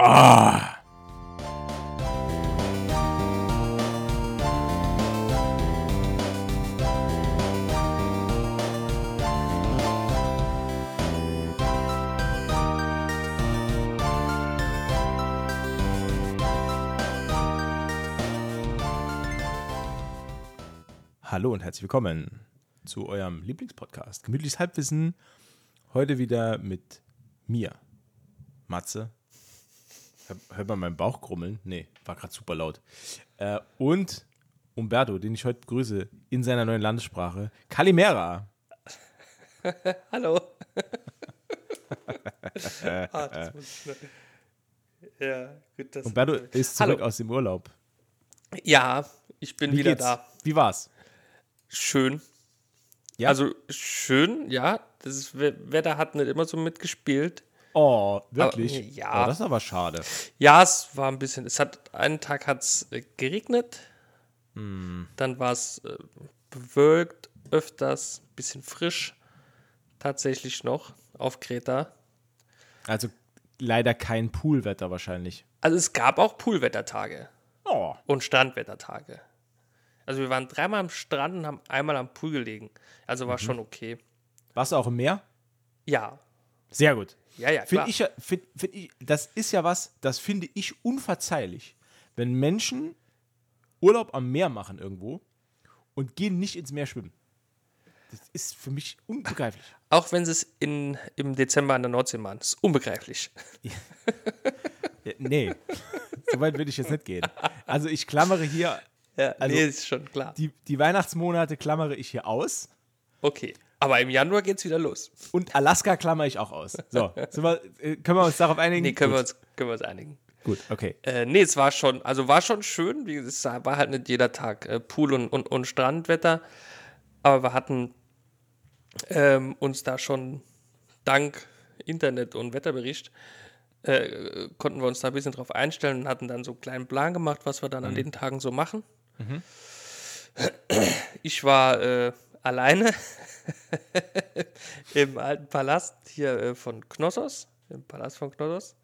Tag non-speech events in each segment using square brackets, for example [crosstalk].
Ah. Hallo und herzlich willkommen zu eurem Lieblingspodcast Gemütliches Halbwissen. Heute wieder mit mir, Matze. Hör- Hört man meinen Bauch grummeln? Nee, war gerade super laut. Äh, und Umberto, den ich heute begrüße in seiner neuen Landessprache. Kalimera. [laughs] Hallo. [laughs] ah, das muss ich. Ja, gut. Das Umberto ist zurück Hallo. aus dem Urlaub. Ja, ich bin Wie wieder geht's? da. Wie war's? Schön. Ja? Also schön, ja. Das Wetter hat nicht immer so mitgespielt. Oh, wirklich? Aber, ja. Oh, das ist aber schade. Ja, es war ein bisschen. Es hat einen Tag hat es geregnet. Hm. Dann war es äh, bewölkt, öfters, bisschen frisch. Tatsächlich noch auf Kreta. Also leider kein Poolwetter wahrscheinlich. Also es gab auch Poolwettertage. Oh, und Strandwettertage. Also wir waren dreimal am Strand und haben einmal am Pool gelegen. Also Mhm. war schon okay. warst du auch im Meer? Ja, Sehr gut. Ja, ja, klar. Finde ich, ja- find, find ich, das ist ja was, das finde ich unverzeihlich. Wenn Menschen Urlaub am Meer machen irgendwo und gehen nicht ins Meer schwimmen. Das ist für mich unbegreiflich. [laughs] Auch wenn sie es in, im Dezember an der Nordsee machen. Das ist unbegreiflich. Ja, nee, so weit würde ich jetzt nicht gehen. Also ich klammere hier, Ja, Also- nee, ist schon klar. die, die Weihnachtsmonate klammere ich hier aus Okay. Aber im Januar geht's wieder los. und Alaska klammere ich auch aus. So, wir, äh, können wir uns darauf einigen? Nee, können wir uns, können wir uns einigen. Gut, okay. Äh, nee, es war schon, also war schon schön. Wie es war halt nicht jeder Tag äh, Pool und, und, und Strandwetter. Aber wir hatten ähm, uns da schon dank Internet und Wetterbericht äh, konnten wir uns da ein bisschen drauf einstellen und hatten dann so einen kleinen Plan gemacht, was wir dann an den Tagen so machen. Ich war äh, alleine [laughs] im alten Palast hier äh, von Knossos, im Palast von Knossos.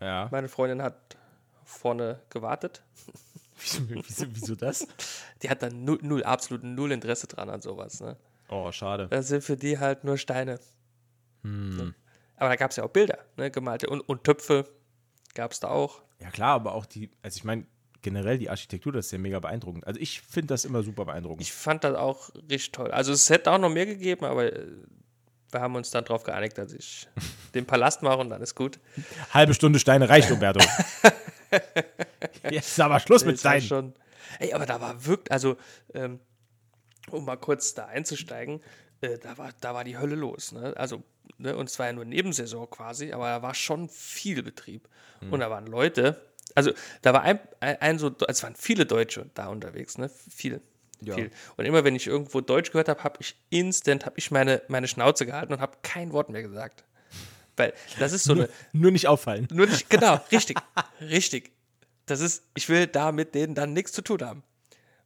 Ja. Meine Freundin hat vorne gewartet. [laughs] Wieso, wieso, wieso das? [laughs] Die hat dann null, null, absolut null Interesse dran an sowas. Ne? Oh, schade. Das sind für die halt nur Steine. Hm. Ne? Aber da gab es ja auch Bilder, ne? gemalte und, und Töpfe gab es da auch. Ja klar, aber auch die, also ich meine, generell die Architektur, das ist ja mega beeindruckend. Also ich finde das immer super beeindruckend. Ich fand das auch richtig toll. Also es hätte auch noch mehr gegeben, aber äh, wir haben uns dann darauf geeinigt, dass ich [laughs] den Palast mache und dann ist gut. Halbe Stunde Steine reicht, Umberto. [laughs] Jetzt ist aber Schluss mit war Steinen. schon. Ey, aber da war wirklich, also ähm, um mal kurz da einzusteigen, äh, da, war, da war die Hölle los. Ne? Also, ne? und es war ja nur Nebensaison quasi, aber da war schon viel Betrieb. Hm. Und da waren Leute, also da war ein, ein, so, es waren viele Deutsche da unterwegs, ne? Viel. Ja. Viel. Und immer wenn ich irgendwo Deutsch gehört habe, habe ich instant, habe ich meine, meine Schnauze gehalten und habe kein Wort mehr gesagt. Weil das ist so eine, Nur nicht auffallen. nur nicht, genau, [laughs] richtig, richtig. Das ist, ich will da mit denen dann nichts zu tun haben.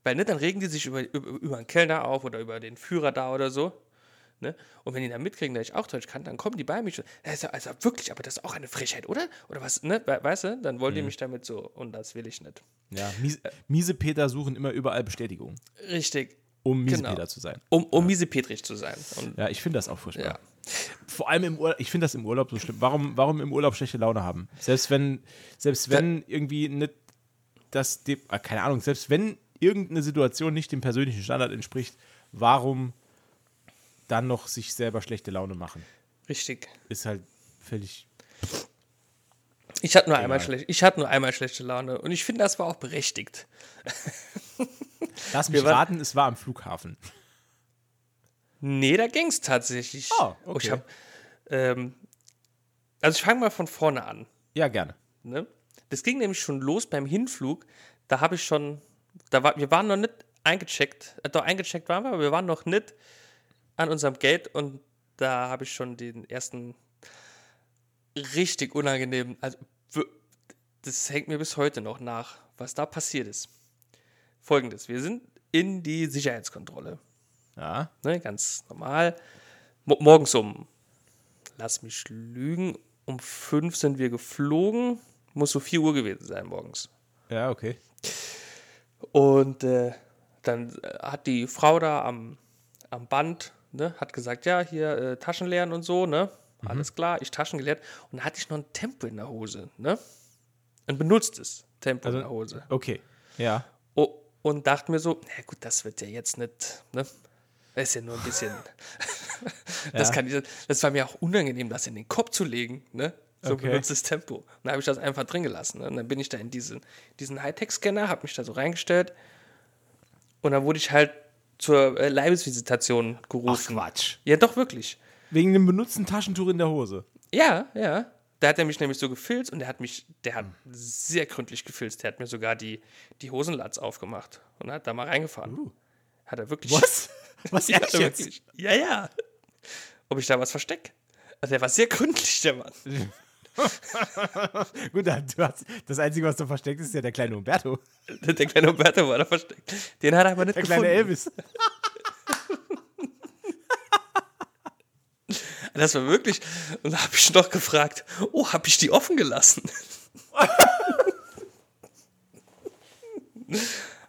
Weil, ne, dann regen die sich über, über, über einen Kellner auf oder über den Führer da oder so. Ne? Und wenn die dann mitkriegen, dass ich auch Deutsch kann, dann kommen die bei Das ist ja, also wirklich, aber das ist auch eine Frechheit, oder? Oder was, ne? We- Weißt du? Dann wollen die mich damit so, und das will ich nicht. Ja, miese, miese Peter suchen immer überall Bestätigung, Richtig. um miese Genau. Peter zu sein. Um, um miesepetrig zu sein. Und, Ja, ich finde das auch furchtbar. ja. Vor allem im Urlaub, ich finde das im Urlaub so schlimm. Warum, warum im Urlaub schlechte Laune haben? Selbst wenn, selbst wenn irgendwie nicht das, ah, keine Ahnung, selbst wenn irgendeine Situation nicht dem persönlichen Standard entspricht, warum dann noch sich selber schlechte Laune machen? Richtig. Ist halt völlig. Ich hatte nur einmal schlecht, ich hatte nur einmal schlechte Laune und ich finde, das war auch berechtigt. Lass mich waren- raten, es war am Flughafen. Nee, da ging es tatsächlich. Ah, Oh, okay. Ich hab, ähm, also ich fange mal von vorne an. Ja, gerne. Ne? Das ging nämlich schon los beim Hinflug. Da habe ich schon, da war, wir waren noch nicht eingecheckt, äh, doch eingecheckt waren wir, aber wir waren noch nicht an unserem Gate und da habe ich schon den ersten richtig unangenehmen, also das hängt mir bis heute noch nach, was da passiert ist. Folgendes, wir sind in die Sicherheitskontrolle. Ja. Ne, ganz normal. Mo morgens um, lass mich lügen, um fünf sind wir geflogen. Muss so 4 Uhr gewesen sein morgens. Ja, okay. Und äh, dann äh, hat die Frau da am, am Band, ne, hat gesagt, ja, hier äh, Taschen leeren und so, ne? Alles klar, ich Taschen geleert. Und dann hatte ich noch ein Tempo in der Hose, ne? Ein benutztes Tempo Also- in der Hose. Okay. Ja. Oh, und dachte mir so, na gut, das wird ja jetzt nicht, ne? Das ist ja nur ein bisschen. [laughs] das, Ja. kann ich, das war mir auch unangenehm, das in den Kopf zu legen, ne? So Okay. benutztes Tempo. Und dann habe ich das einfach drin gelassen. Ne? Und dann bin ich da in diesen, diesen Hightech-Scanner, habe mich da so reingestellt. Und dann wurde ich halt zur äh, Leibesvisitation gerufen. Quatsch. Ja, doch, wirklich. Wegen dem benutzten Taschentuch in der Hose. Ja, ja. Da hat er mich nämlich so gefilzt und der hat mich, der hat sehr gründlich gefilzt. Der hat mir sogar die, die Hosenlatz aufgemacht und hat da mal reingefahren. Hat er wirklich. Was? [laughs] Was Ja, ehrlich jetzt? wirklich. Ja, ja. Ob ich da was verstecke? Also der war sehr gründlich, der Mann. [laughs] [laughs] Gut, hast, das Einzige, was du versteckt ist, ja der kleine Umberto. [laughs] Der kleine Umberto war da versteckt. Den hat er aber nicht Der gefunden. kleine Elvis. [laughs] Das war wirklich. Und da habe ich noch gefragt, oh, habe ich die offen gelassen?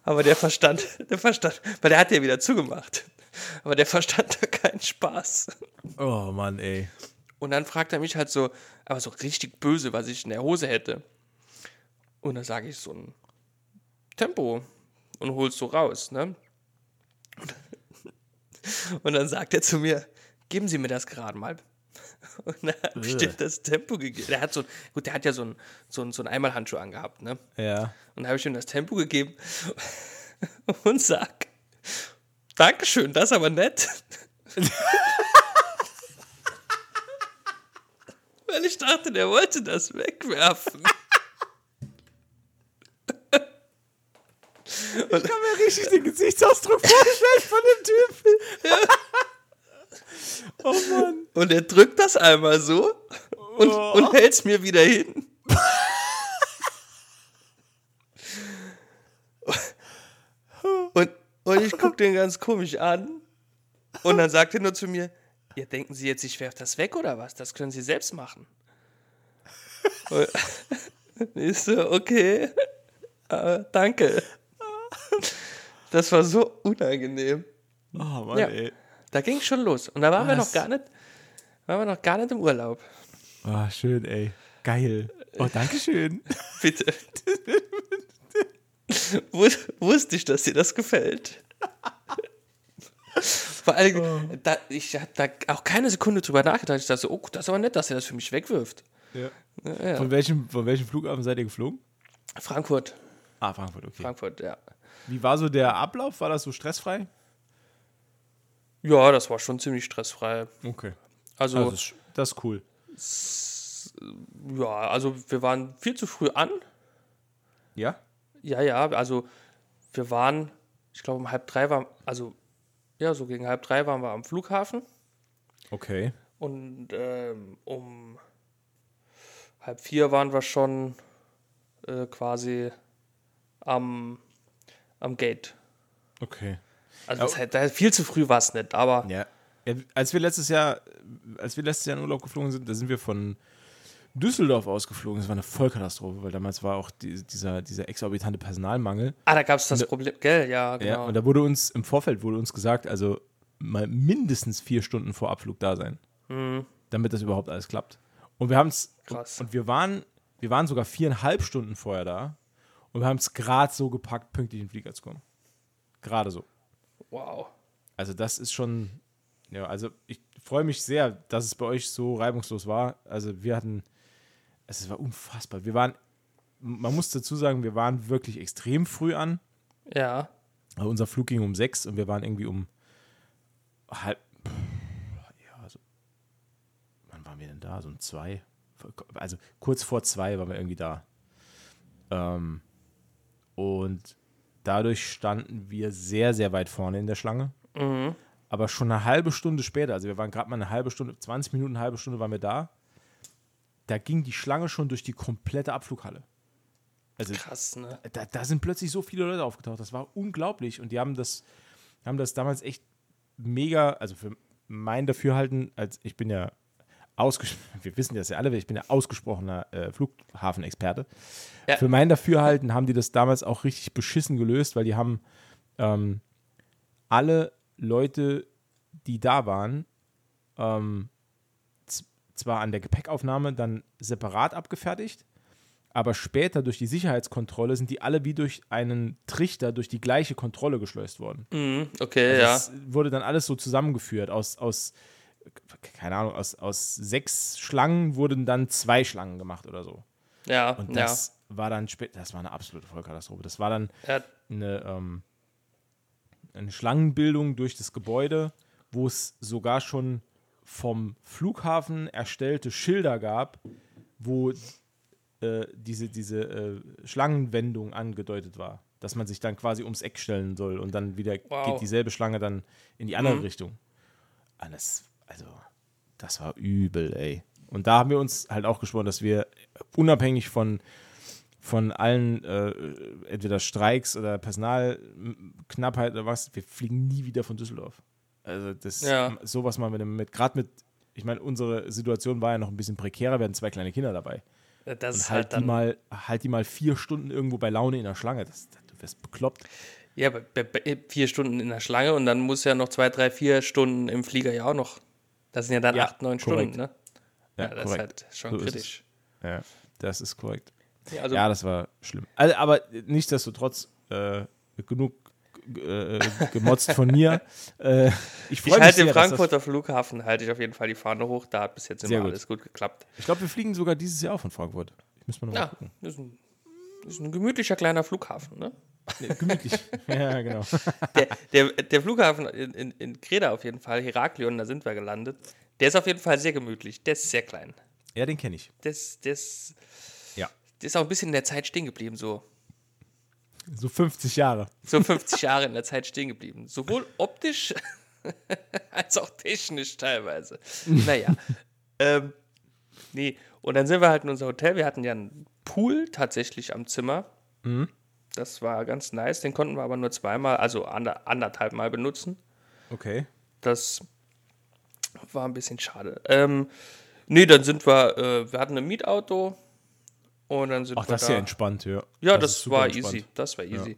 Aber der verstand, der verstand, weil der hat ja wieder zugemacht. Aber der verstand da keinen Spaß. Oh Mann, ey. Und dann fragt er mich halt so, aber so richtig böse, was ich in der Hose hätte. Und dann sage ich so ein Tempo und holst so raus, ne? Und dann sagt er zu mir, geben Sie mir das gerade mal. Und dann habe ich dir das Tempo gegeben. Der hat so, gut, der hat ja so ein, so ein, so ein Einmalhandschuh angehabt, ne? Ja. Und dann habe ich ihm das Tempo gegeben und sag, Dankeschön, das ist aber nett. [laughs] Weil ich dachte, der wollte das wegwerfen. [laughs] Ich kann mir richtig den Gesichtsausdruck vorstellen von dem Typ. [laughs] oh Mann. Und er drückt das einmal so und, und hält es mir wieder hin. [laughs] Und, und ich gucke den ganz komisch an. Und dann sagt er nur zu mir, ja, denken Sie jetzt, ich werfe das weg oder was? Das können Sie selbst machen. [laughs] Ich so, okay, äh, danke. Das war so unangenehm. Oh Mann, Ja. ey. Da ging schon los. Und da waren wir Was? noch gar nicht, waren wir noch gar nicht im Urlaub. Oh, schön, ey. Geil. Oh, danke schön. [laughs] Bitte. [laughs] Wus- Wusste ich, dass dir das gefällt. [laughs] Vor allem, da, ich habe da auch keine Sekunde drüber nachgedacht. Ich dachte so, oh, das ist aber nett, dass er das für mich wegwirft. Ja. ja. Von, welchem, von welchem Flughafen seid ihr geflogen? Frankfurt, Ah, Frankfurt, okay. Frankfurt, ja. Wie war so der Ablauf? War das so stressfrei? Ja, das war schon ziemlich stressfrei. Okay. Also, das, ist, das ist cool. ja, also wir waren viel zu früh an. Ja? Ja, ja, also wir waren, ich glaube um halb drei waren, also ja, so gegen halb drei waren wir am Flughafen. Okay. Und ähm, um halb vier waren wir schon äh, quasi am, am Gate. Okay. Also das heißt, viel zu früh war es nicht, aber Ja. ja. Als wir letztes Jahr, als wir letztes Jahr in Urlaub geflogen sind, da sind wir von Düsseldorf ausgeflogen. Das war eine Vollkatastrophe, weil damals war auch die, dieser, dieser exorbitante Personalmangel. ah, da gab es das Problem, gell? Ja, genau. Ja, und da wurde uns im Vorfeld wurde uns gesagt, also mal mindestens vier Stunden vor Abflug da sein, damit das überhaupt alles klappt. Und wir haben es Krass. und wir waren, wir waren sogar viereinhalb Stunden vorher da und wir haben es gerade so gepackt, pünktlich in den Flieger zu kommen. Gerade so. wow. Also das ist schon, ja, also ich freue mich sehr, dass es bei euch so reibungslos war. Also wir hatten, es war unfassbar. Wir waren, man muss dazu sagen, wir waren wirklich extrem früh an. Ja. Also unser Flug ging um sechs und wir waren irgendwie um halb, ja, so, wann waren wir denn da? So um zwei? Also kurz vor zwei waren wir irgendwie da. Ähm, und dadurch standen wir sehr, sehr weit vorne in der Schlange. Aber schon eine halbe Stunde später, also wir waren gerade mal eine halbe Stunde, 20 Minuten, eine halbe Stunde waren wir da. Da ging die Schlange schon durch die komplette Abflughalle. Also Krass, ne? da, da sind plötzlich so viele Leute aufgetaucht. Das war unglaublich. Und die haben das, haben das damals echt mega, also für mein Dafürhalten, als ich bin ja ausgesprochen, [laughs] wir wissen das ja alle, ich bin ja ausgesprochener äh, Flughafenexperte. Ja. Für mein Dafürhalten haben die das damals auch richtig beschissen gelöst, weil die haben ähm, alle Leute, die da waren, ähm, zwar an der Gepäckaufnahme dann separat abgefertigt, aber später durch die Sicherheitskontrolle sind die alle wie durch einen Trichter durch die gleiche Kontrolle geschleust worden. Mhm, okay, ja. Das wurde dann alles so zusammengeführt. Aus, aus keine Ahnung, aus, aus sechs Schlangen wurden dann zwei Schlangen gemacht oder so. Ja, Und ja. das war dann später, das war eine absolute Vollkatastrophe. Das war dann ja. eine, ähm, eine Schlangenbildung durch das Gebäude, wo es sogar schon vom Flughafen erstellte Schilder gab, wo äh, diese, diese äh, Schlangenwendung angedeutet war. Dass man sich dann quasi ums Eck stellen soll und dann wieder Wow. geht dieselbe Schlange dann in die andere Mhm. Richtung. Alles, also, das war übel, ey. Und da haben wir uns halt auch geschworen, dass wir unabhängig von, von allen äh, entweder Streiks oder Personalknappheit oder was, wir fliegen nie wieder von Düsseldorf. Also das Ja. sowas mal mit, mit gerade mit, ich meine, unsere Situation war ja noch ein bisschen prekärer, wir hatten zwei kleine Kinder dabei. Das Und halt, halt die mal, halt die mal vier Stunden irgendwo bei Laune in der Schlange. Das, du wirst bekloppt. Ja, bei, bei, bei vier Stunden in der Schlange und dann muss ja noch zwei, drei, vier Stunden im Flieger ja auch noch. Das sind ja dann Ja, acht, neun korrekt. Stunden, ne? Ja, das ist halt schon So kritisch. Ja, das ist korrekt. Ja, also, ja, das war schlimm. Also, aber nichtsdestotrotz äh, genug äh, gemotzt von mir. [laughs] Äh, ich ich freue mich halte sehr, das, Frankfurter Flughafen halte ich auf jeden Fall die Fahne hoch. Da hat bis jetzt immer alles gut geklappt. Ich glaube, wir fliegen sogar dieses Jahr auch von Frankfurt. Ich muss mal noch mal Ja, gucken. das ist, ein, das ist ein gemütlicher kleiner Flughafen, ne? Nee, gemütlich. [laughs] ja, genau. Der, der, der Flughafen in, in, in Kreta auf jeden Fall, Heraklion, da sind wir gelandet. Der ist auf jeden Fall sehr gemütlich. Der ist sehr klein. Ja, den kenne ich. Der ist, der, ist, Ja. der ist auch ein bisschen in der Zeit stehen geblieben, so. So 50 Jahre. So 50 Jahre in der Zeit stehen geblieben. Sowohl optisch [laughs] als auch technisch teilweise. Naja. ähm, nee, und dann sind wir halt in unser Hotel. Wir hatten ja einen Pool tatsächlich am Zimmer. Das war ganz nice. Den konnten wir aber nur zweimal, also ander, anderthalb Mal benutzen. Okay. Das war ein bisschen schade. Ähm, nee, dann sind wir, äh, wir hatten ein Mietauto und dann sind Ach, wir das ist da. ja entspannt, ja. Ja, das, super war entspannt. easy. Das war easy.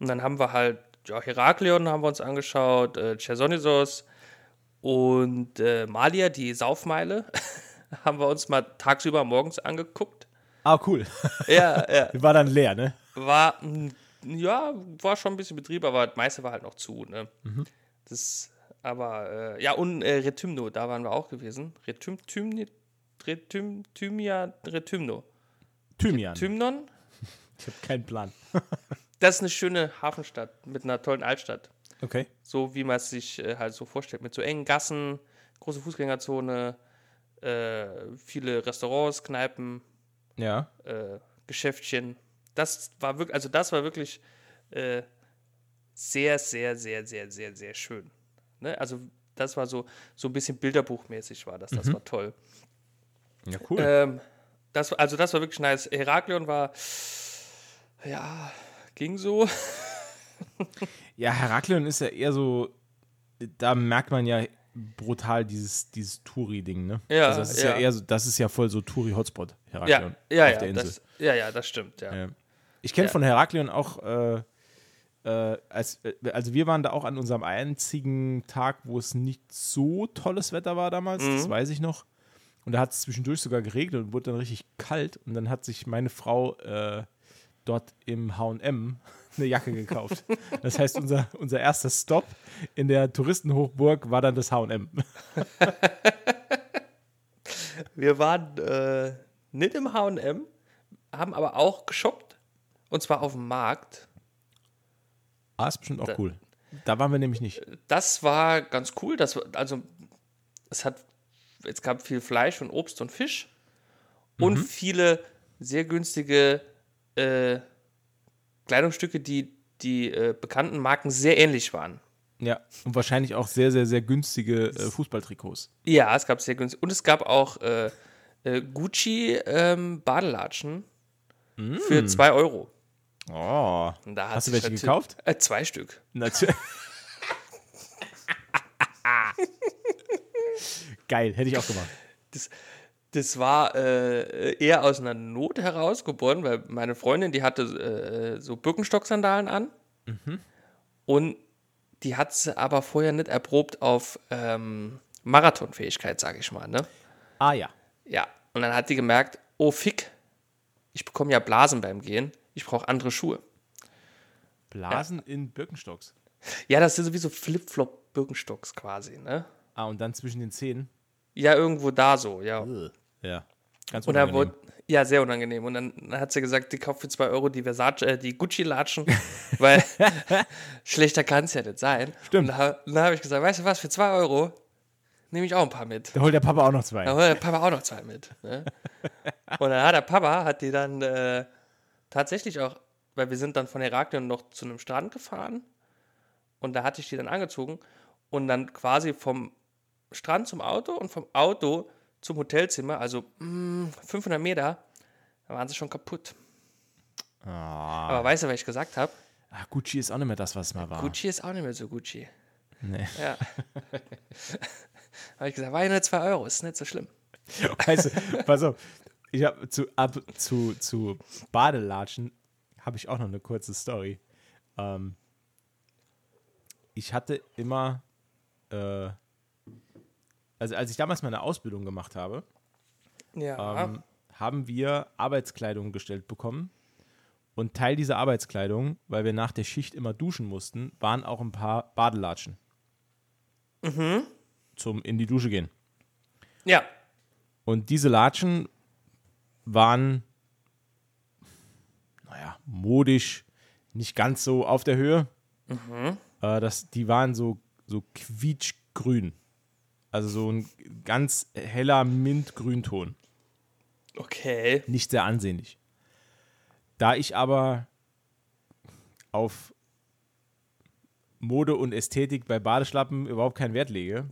Und dann haben wir halt, ja, Heraklion haben wir uns angeschaut, äh, Chersonesos und äh, Malia, die Saufmeile, [laughs] haben wir uns mal tagsüber morgens angeguckt. Ah, cool. Ja, ja. [laughs] War dann leer, ne? War, mm, ja, war schon ein bisschen Betrieb, aber das meiste war halt noch zu, ne? Mhm. Das, aber, äh, ja, und äh, Retymno, da waren wir auch gewesen. Retym, Retym, Thymia, Retymno. Thymian. Tymnon? Ich habe keinen Plan. [laughs] Das ist eine schöne Hafenstadt mit einer tollen Altstadt. Okay. So wie man es sich äh, halt so vorstellt. Mit so engen Gassen, große Fußgängerzone, äh, viele Restaurants, Kneipen, Ja. äh, Geschäftchen. Das war wirklich, also das war wirklich äh, sehr, sehr, sehr, sehr, sehr, sehr schön. Ne? Also das war so, so ein bisschen bilderbuchmäßig war das. Das war toll. Ja, cool. Ähm, das, also das war wirklich nice. Heraklion war, ja, ging so. Ja, Heraklion ist ja eher so, da merkt man ja brutal dieses, dieses Touri-Ding, ne? Ja, also das ist ja. ja. eher so, das ist ja voll so Touri-Hotspot, Ja, Heraklion. ja, auf ja, der Insel. das, ja, ja, das stimmt, ja. Ja. Ich kenne von Heraklion auch, äh, äh, als, äh, also wir waren da auch an unserem einzigen Tag, wo es nicht so tolles Wetter war damals, Mhm. das weiß ich noch. Und da hat es zwischendurch sogar geregnet und wurde dann richtig kalt. Und dann hat sich meine Frau äh, dort im HM [laughs] eine Jacke gekauft. Das heißt, unser, unser erster Stop in der Touristenhochburg war dann das HM. [laughs] Wir waren äh, nicht im HM, haben aber auch geshoppt. Und zwar auf dem Markt. Ah, ist bestimmt auch cool. Da waren wir nämlich nicht. Das war ganz cool. Das also, es hat, es gab viel Fleisch und Obst und Fisch. Und viele sehr günstige äh, Kleidungsstücke, die die äh, bekannten Marken sehr ähnlich waren. Ja, und wahrscheinlich auch sehr, sehr, sehr günstige äh, Fußballtrikots. Ja, es gab sehr günstig. Und es gab auch äh, äh, Gucci ähm, Badelatschen für 2 Euro. Oh. Hast du welche gekauft? Äh, zwei Stück. Natürlich. [laughs] Geil, hätte ich auch gemacht. das, das war äh, eher aus einer Not herausgeboren, weil meine Freundin, die hatte äh, so Birkenstock-Sandalen an und die hat sie aber vorher nicht erprobt auf ähm, Marathonfähigkeit, sage ich mal. Ne? Ah ja. Ja, und dann hat die gemerkt, oh fick, ich bekomme ja Blasen beim Gehen, ich brauche andere Schuhe. Blasen in Birkenstocks. Ja, das sind sowieso Flip-Flop-Birkenstocks quasi, ne? Ah, und dann zwischen den Zähnen. Ja, irgendwo da so, ja. Ja. Ganz unangenehm. wurde, ja, sehr unangenehm. Und dann hat sie gesagt, die kauft für 2 Euro die, Versace, äh, die Gucci-Latschen, [laughs] weil schlechter kann es ja nicht sein. Stimmt. Und da, dann habe ich gesagt, weißt du was, für 2 Euro nehme ich auch ein paar mit. Da holt der Papa auch noch zwei. Da holt der Papa auch noch zwei mit. Ne? Und dann hat der Papa, hat die dann äh, tatsächlich auch, weil wir sind dann von Heraklion noch zu einem Strand gefahren und da hatte ich die dann angezogen und dann quasi vom Strand zum Auto und vom Auto zum Hotelzimmer, also mh, 500 Meter, da waren sie schon kaputt. Ah. Aber weißt du, was ich gesagt habe? Ah, Gucci ist auch nicht mehr das, was es mal war. Gucci ist auch nicht mehr so Gucci. Nee. Ja. [laughs] habe ich gesagt, war ja nur 2 Euro, ist nicht so schlimm. Du, [laughs] pass auf. Ich habe zu, ab, zu, zu Badelatschen habe ich auch noch eine kurze Story. Ähm, ich hatte immer, äh, also als ich damals meine Ausbildung gemacht habe, Ja. ähm, haben wir Arbeitskleidung gestellt bekommen. Und Teil dieser Arbeitskleidung, weil wir nach der Schicht immer duschen mussten, waren auch ein paar Badelatschen. Zum in die Dusche gehen. ja. Und diese Latschen waren, naja, modisch nicht ganz so auf der Höhe. Äh, das, die waren so, so quietschgrün. Also so ein ganz heller Mintgrünton. Okay. Nicht sehr ansehnlich. Da ich aber auf Mode und Ästhetik bei Badeschlappen überhaupt keinen Wert lege,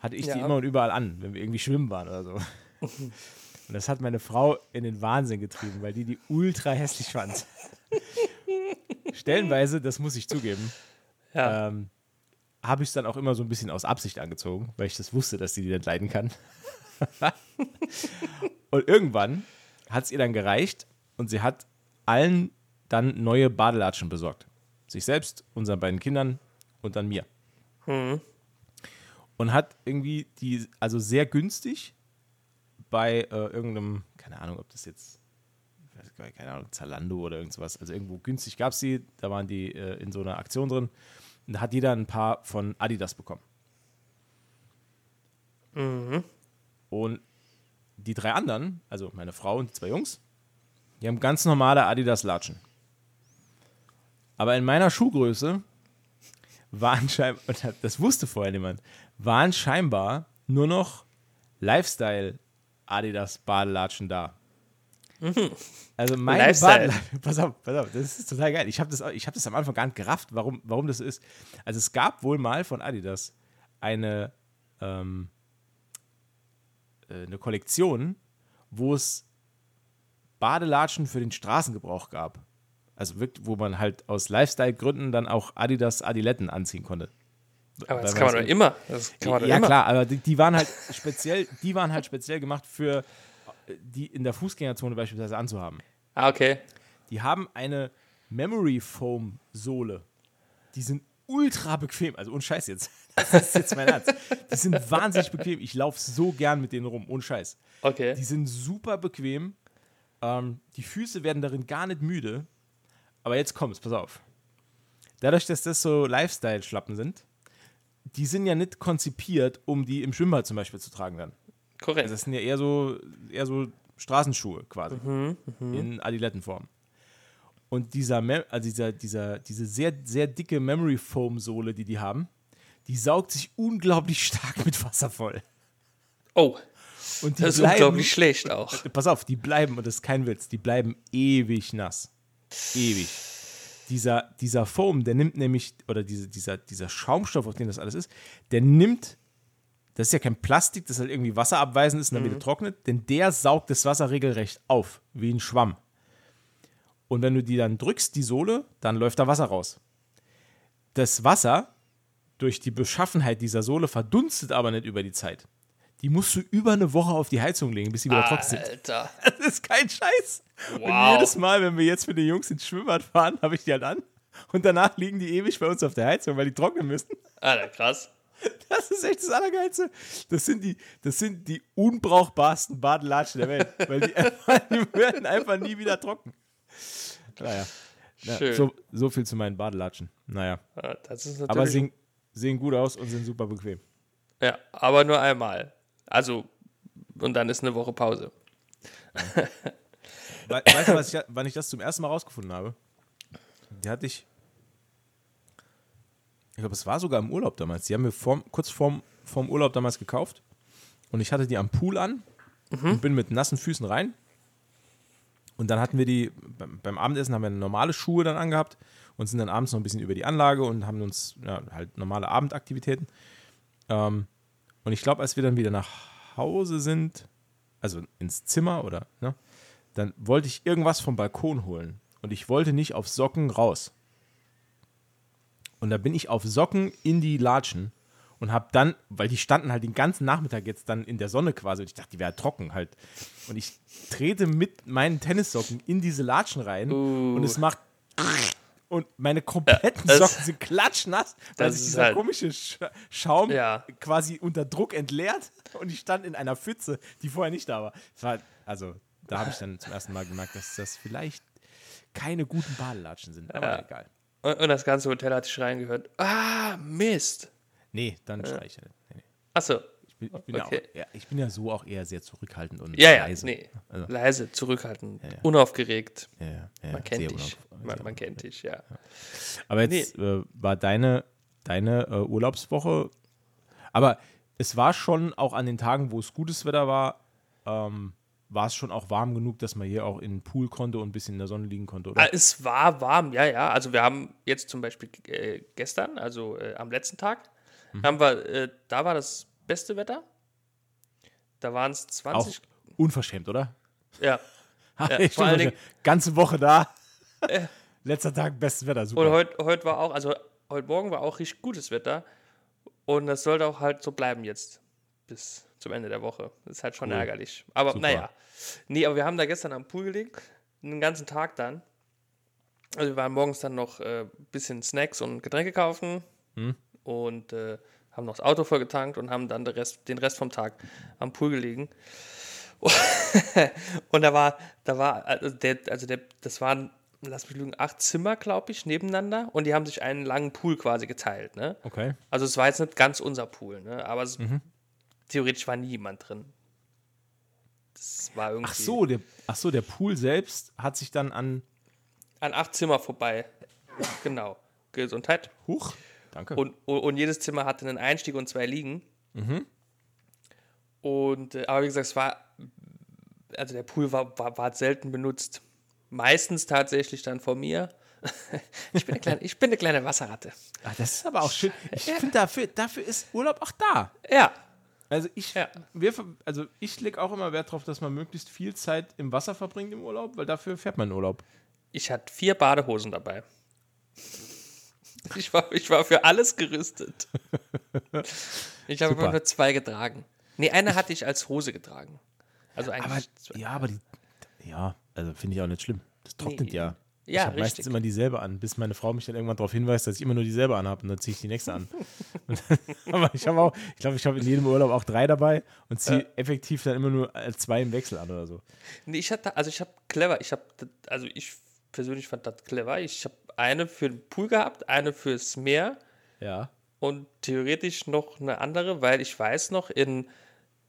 hatte ich die Ja. immer und überall an, wenn wir irgendwie schwimmen waren oder so. [laughs] Und das hat meine Frau in den Wahnsinn getrieben, weil die die ultra hässlich fand. [laughs] Stellenweise, das muss ich zugeben, Ja. ähm, habe ich es dann auch immer so ein bisschen aus Absicht angezogen, weil ich das wusste, dass sie die nicht leiden kann. [laughs] und irgendwann hat es ihr dann gereicht und sie hat allen dann neue Badelatschen besorgt. Sich selbst, unseren beiden Kindern und dann mir. Und hat irgendwie die, also sehr günstig bei äh, irgendeinem, keine Ahnung, ob das jetzt, keine Ahnung, Zalando oder irgendwas, also irgendwo günstig gab es die, da waren die äh, in so einer Aktion drin. Und da hat jeder ein paar von Adidas bekommen. Und die drei anderen, also meine Frau und die zwei Jungs, die haben ganz normale Adidas-Latschen. Aber in meiner Schuhgröße waren scheinbar, das wusste vorher niemand, waren scheinbar nur noch Lifestyle Adidas Da. Also meine Lifestyle. [laughs] Pass auf, pass auf, das ist total geil. Ich habe das, ich hab das am Anfang gar nicht gerafft, warum, warum das so ist. Also es gab wohl mal von Adidas eine, ähm, äh, eine Kollektion, wo es Badelatschen für den Straßengebrauch gab. Also wirklich, wo man halt aus Lifestyle-Gründen dann auch Adidas Adiletten anziehen konnte. Aber das kann man doch immer. Das kann man ja, immer. klar, aber die, die waren halt [laughs] speziell, die waren halt speziell gemacht für die in der Fußgängerzone beispielsweise anzuhaben. Ah, okay. Die haben eine Memory Foam Sohle. Die sind ultra bequem, also ohne Scheiß jetzt. [laughs] Das ist jetzt mein Ernst. Die sind wahnsinnig bequem. Ich laufe so gern mit denen rum, ohne Scheiß. Okay. Die sind super bequem. Ähm, die Füße werden darin gar nicht müde. Aber jetzt kommt's, pass auf. Dadurch, dass das so Lifestyle-Schlappen sind, die sind ja nicht konzipiert, um die im Schwimmbad zum Beispiel zu tragen dann. Korrekt. Also das sind ja eher so, eher so Straßenschuhe quasi. In Adilettenform. Und dieser, also dieser, dieser, diese sehr, sehr dicke Memory Foam Sohle, die die haben, die saugt sich unglaublich stark mit Wasser voll. oh, Und die das ist bleiben, unglaublich schlecht auch. Pass auf, die bleiben, und das ist kein Witz, die bleiben ewig nass. Ewig. Dieser, dieser Foam, der nimmt nämlich, oder diese, dieser, dieser Schaumstoff, auf dem das alles ist, der nimmt, das ist ja kein Plastik, das halt irgendwie wasserabweisend ist und dann wieder trocknet, denn der saugt das Wasser regelrecht auf, wie ein Schwamm. Und wenn du die dann drückst, die Sohle, dann läuft da Wasser raus. Das Wasser durch die Beschaffenheit dieser Sohle verdunstet aber nicht über die Zeit. die musst du über eine Woche auf die Heizung legen, bis sie wieder trocken sind. Alter. [laughs] Das ist kein Scheiß. Und Wow. jedes Mal, wenn wir jetzt mit den Jungs ins Schwimmbad fahren, [laughs] habe ich die halt an. Und danach liegen die ewig bei uns auf der Heizung, weil die trocknen müssen. Alter, krass. [laughs] Das ist echt das Allergeilste. Das sind die, das sind die unbrauchbarsten Badelatschen der Welt. Weil die, [laughs] einfach, die werden einfach nie wieder trocken. Naja. Ja, Schön. so, so viel zu meinen Badelatschen. Naja. Ja. Aber sehen, sehen gut aus und sind super bequem. ja, aber nur einmal. Also, und dann ist eine Woche Pause. [laughs] We weißt du, was ich, wann ich das zum ersten Mal rausgefunden habe? Die hatte ich. Ich glaube, es war sogar im Urlaub damals. Die haben wir vorm, kurz vorm, vorm Urlaub damals gekauft. Und ich hatte die am Pool an und bin mit nassen Füßen rein. Und dann hatten wir die, beim, beim Abendessen haben wir normale Schuhe dann angehabt und sind dann abends noch ein bisschen über die Anlage und haben uns ja, halt normale Abendaktivitäten. Ähm, und ich glaube, als wir dann wieder nach Hause sind, also ins Zimmer oder, ne, dann wollte ich irgendwas vom Balkon holen. Und ich wollte nicht auf Socken raus. Und da bin ich auf Socken in die Latschen und habe dann, weil die standen halt den ganzen Nachmittag jetzt dann in der Sonne quasi und ich dachte, die wäre trocken halt. Und ich trete mit meinen Tennissocken in diese Latschen rein und es macht und meine kompletten das- Socken sind klatschnass, weil sich dieser halt- komische Sch Schaum Ja. quasi unter Druck entleert [laughs] und ich stand in einer Pfütze, die vorher nicht da war. War also, da habe ich dann zum ersten Mal gemerkt, dass das vielleicht keine guten Badelatschen sind, aber Ja. egal. Und, und das ganze Hotel hat sich reingehört. Ah, Mist. Nee, dann schrei ich ja nicht. Nee, nee. Achso. Ich bin, ich, bin Okay. ja auch, ja, ich bin ja so auch eher sehr zurückhaltend und Ja, ja, leise. nee. Also, Leise, zurückhaltend, unaufgeregt. ja, ja, ja, Man kennt dich. Man, man kennt dich, ja. Aber jetzt äh, war deine, deine äh, Urlaubswoche, aber es war schon auch an den Tagen, wo es gutes Wetter war, ähm, war es schon auch warm genug, dass man hier auch in den Pool konnte und ein bisschen in der Sonne liegen konnte, oder? Ah, Es war warm, ja, ja. Also wir haben jetzt zum Beispiel äh, gestern, also äh, am letzten Tag, Mhm. haben wir, äh, da war das beste Wetter. Da waren es auch 20. unverschämt, oder? Ja. [laughs] Ja, Echt vor allen. Dingen- Ganze Woche da. [laughs] Letzter Tag, bestes Wetter, super. Und heute heut war auch, also heute Morgen war auch richtig gutes Wetter. Und das sollte auch halt so bleiben jetzt. Bis zum Ende der Woche. Das ist halt schon Cool. ärgerlich. Aber Super. naja. Nee, aber wir haben da gestern am Pool gelegen. Den ganzen Tag dann. Also wir waren morgens dann noch ein äh, bisschen Snacks und Getränke kaufen. Hm. Und äh, haben noch das Auto voll getankt und haben dann den Rest, den Rest vom Tag am Pool gelegen. [laughs] und da war, da war, also der, also der, das waren, lass mich lügen, acht Zimmer, glaube ich, nebeneinander und die haben sich einen langen Pool quasi geteilt, ne? okay. Also es war jetzt nicht ganz unser Pool, ne? Aber es, Mhm. Theoretisch war nie jemand drin. Das war irgendwie Ach so, der, ach so, der Pool selbst hat sich dann an. an acht Zimmer vorbei. genau. Gesundheit. Huch, danke. Und, und, jedes Zimmer hatte einen Einstieg und zwei Liegen. Und, äh, aber wie gesagt, es war, also der Pool war, war, war selten benutzt. Meistens tatsächlich dann von mir. [laughs] ich, bin eine kleine, ich bin eine kleine Wasserratte. Ach, das ist aber auch schön. Ich finde, dafür, dafür ist Urlaub auch da. Ja, Also ich, Ja. wir, also ich lege auch immer Wert darauf, dass man möglichst viel Zeit im Wasser verbringt im Urlaub, weil dafür fährt man in Urlaub. ich hatte vier Badehosen dabei. Ich war, ich war für alles gerüstet. [laughs] Ich habe immer nur zwei getragen. Nee, eine hatte ich als Hose getragen. Also Aber eigentlich zwei. ja, aber die, ja, also finde ich auch nicht schlimm. Das trocknet Nee. ja. Ich Ja, habe meistens immer dieselbe an, bis meine Frau mich dann irgendwann darauf hinweist, dass ich immer nur dieselbe anhabe und dann ziehe ich die nächste an. [laughs] Dann, [laughs] aber ich habe auch, ich glaube, ich habe in jedem Urlaub auch drei dabei und ziehe effektiv dann immer nur äh, zwei im Wechsel an oder so. Nee, ich hatte, also ich habe clever, ich habe, also ich persönlich fand das clever. Ich habe eine für den Pool gehabt, eine fürs Meer Ja. und theoretisch noch eine andere, weil ich weiß noch, in,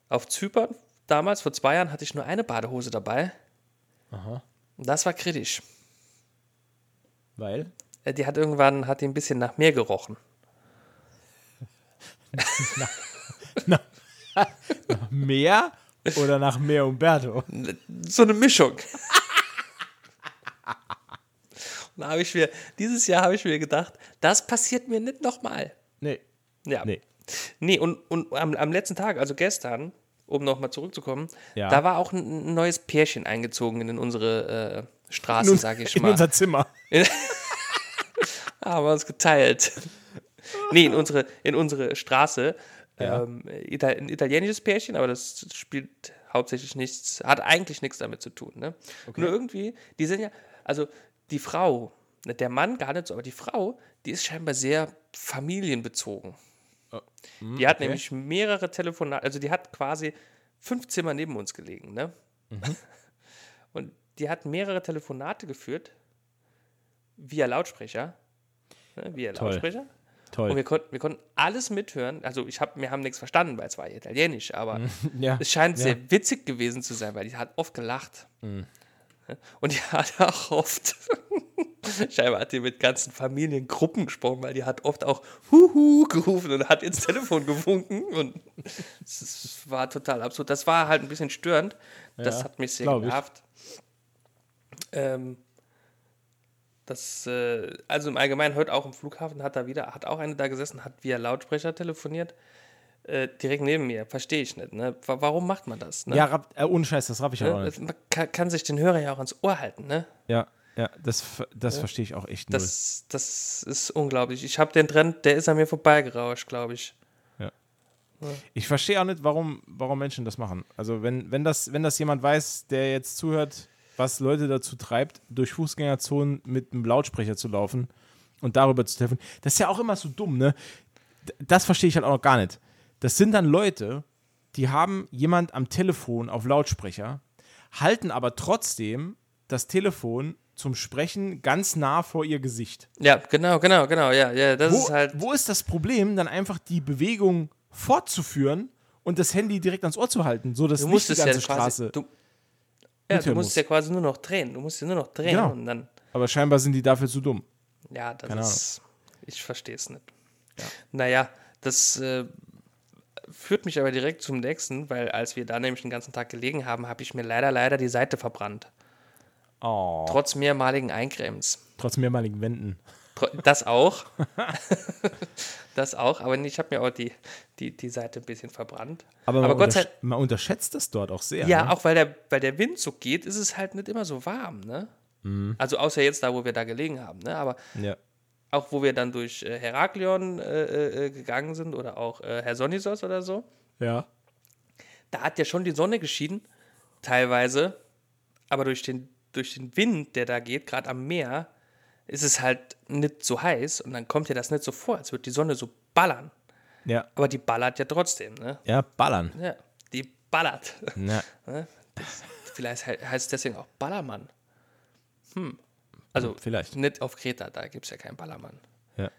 auf Zypern damals, vor zwei Jahren, hatte ich nur eine Badehose dabei. Aha. Und das war kritisch. Weil? Äh, Die hat irgendwann, hat die ein bisschen nach Meer gerochen. [laughs] Meer oder nach Meer Umberto? So eine Mischung. Und da habe ich mir, dieses Jahr habe ich mir gedacht, das passiert mir nicht nochmal. Nee. Ja. Nee. Nee, und, und am, am letzten Tag, also gestern, um nochmal zurückzukommen, Ja. da war auch ein, ein neues Pärchen eingezogen in unsere äh, Straße, sage ich in mal. unser Zimmer. [laughs] haben wir uns geteilt. Nee, in unsere, in unsere Straße. Ja. Ähm, ein italienisches Pärchen, aber das spielt hauptsächlich nichts, hat eigentlich nichts damit zu tun. Ne? Nur irgendwie, die sind ja, also die Frau, ne, der Mann gar nicht so, aber die Frau, die ist scheinbar sehr familienbezogen. die hat okay. nämlich mehrere Telefonate, also die hat quasi fünf Zimmer neben uns gelegen, ne? Mhm. [laughs] Und die hat mehrere Telefonate geführt via Lautsprecher. Ne, via Toll. Lautsprecher. Toll. Und wir konnten, wir konnten alles mithören. Also ich hab, wir haben nichts verstanden, weil es war italienisch, aber [laughs] ja. es scheint ja. sehr witzig gewesen zu sein, weil die hat oft gelacht. Mhm. Und die hat [laughs] auch oft, [laughs] scheinbar hat die mit ganzen Familiengruppen gesprochen, weil die hat oft auch Huhu gerufen und hat ins Telefon gewunken und es war total absurd. Das war halt ein bisschen störend. Das Ja, hat mich sehr glaub ich. Ähm, das, äh, also im Allgemeinen heute auch im Flughafen hat da wieder, hat auch eine da gesessen, hat via Lautsprecher telefoniert. Äh, direkt neben mir, verstehe ich nicht. Ne? Wa- Warum macht man das? Ne? Ja, rapp, äh, ohne Scheiß, das raff ich auch Ne? nicht. Man kann, kann sich den Hörer ja auch ans Ohr halten, ne? Ja, ja, das, das verstehe ich auch echt null. Das, das ist unglaublich. Ich habe den Trend, der ist an mir vorbeigerauscht, glaube ich. Ich verstehe auch nicht, warum, warum Menschen das machen. Also wenn, wenn, das, wenn das jemand weiß, der jetzt zuhört, was Leute dazu treibt, durch Fußgängerzonen mit einem Lautsprecher zu laufen und darüber zu telefonieren, das ist ja auch immer so dumm, ne? Das verstehe ich halt auch noch gar nicht. Das sind dann Leute, die haben jemand am Telefon auf Lautsprecher, halten aber trotzdem das Telefon zum Sprechen ganz nah vor ihr Gesicht. Ja, genau, genau, genau. Ja, ja, das Wo, ist halt. wo ist das Problem, dann einfach die Bewegung fortzuführen und das Handy direkt ans Ohr zu halten, so dass Du nicht die es ja ganze quasi. Straße. Du, ja, du musst muss. ja quasi nur noch drehen. Du musst ja nur noch drehen Genau. und dann. Aber scheinbar sind die dafür zu dumm. Ja, das Keine ist. Ich verstehe es nicht. Naja, das äh, führt mich aber direkt zum nächsten, weil als wir da nämlich den ganzen Tag gelegen haben, habe ich mir leider, leider die Seite verbrannt. Oh. Trotz mehrmaligen Eincremes. Trotz mehrmaligen Wänden. Das auch. [laughs] [laughs] das auch, aber ich habe mir auch die, die, die Seite ein bisschen verbrannt. Aber, aber man, Gott sei untersch man unterschätzt das dort auch sehr. Ja, ne? auch weil der, weil der Wind so geht, ist es halt nicht immer so warm, ne? Mhm. Also außer jetzt da, wo wir da gelegen haben, ne? Aber ja. auch wo wir dann durch äh, Heraklion äh, äh, gegangen sind oder auch äh, Hersonisos oder so, Ja. da hat ja schon die Sonne geschieden, teilweise, aber durch den, durch den Wind, der da geht, gerade am Meer, ist es halt nicht so heiß und dann kommt dir das nicht so vor, als würde die Sonne so ballern. Ja. Aber die ballert ja trotzdem, ne? Ja, ballern. Ja, die ballert. Ja. [laughs] Vielleicht he- heißt es deswegen auch Ballermann. Hm. Also Vielleicht. nicht auf Kreta, da gibt es ja keinen Ballermann. Ja.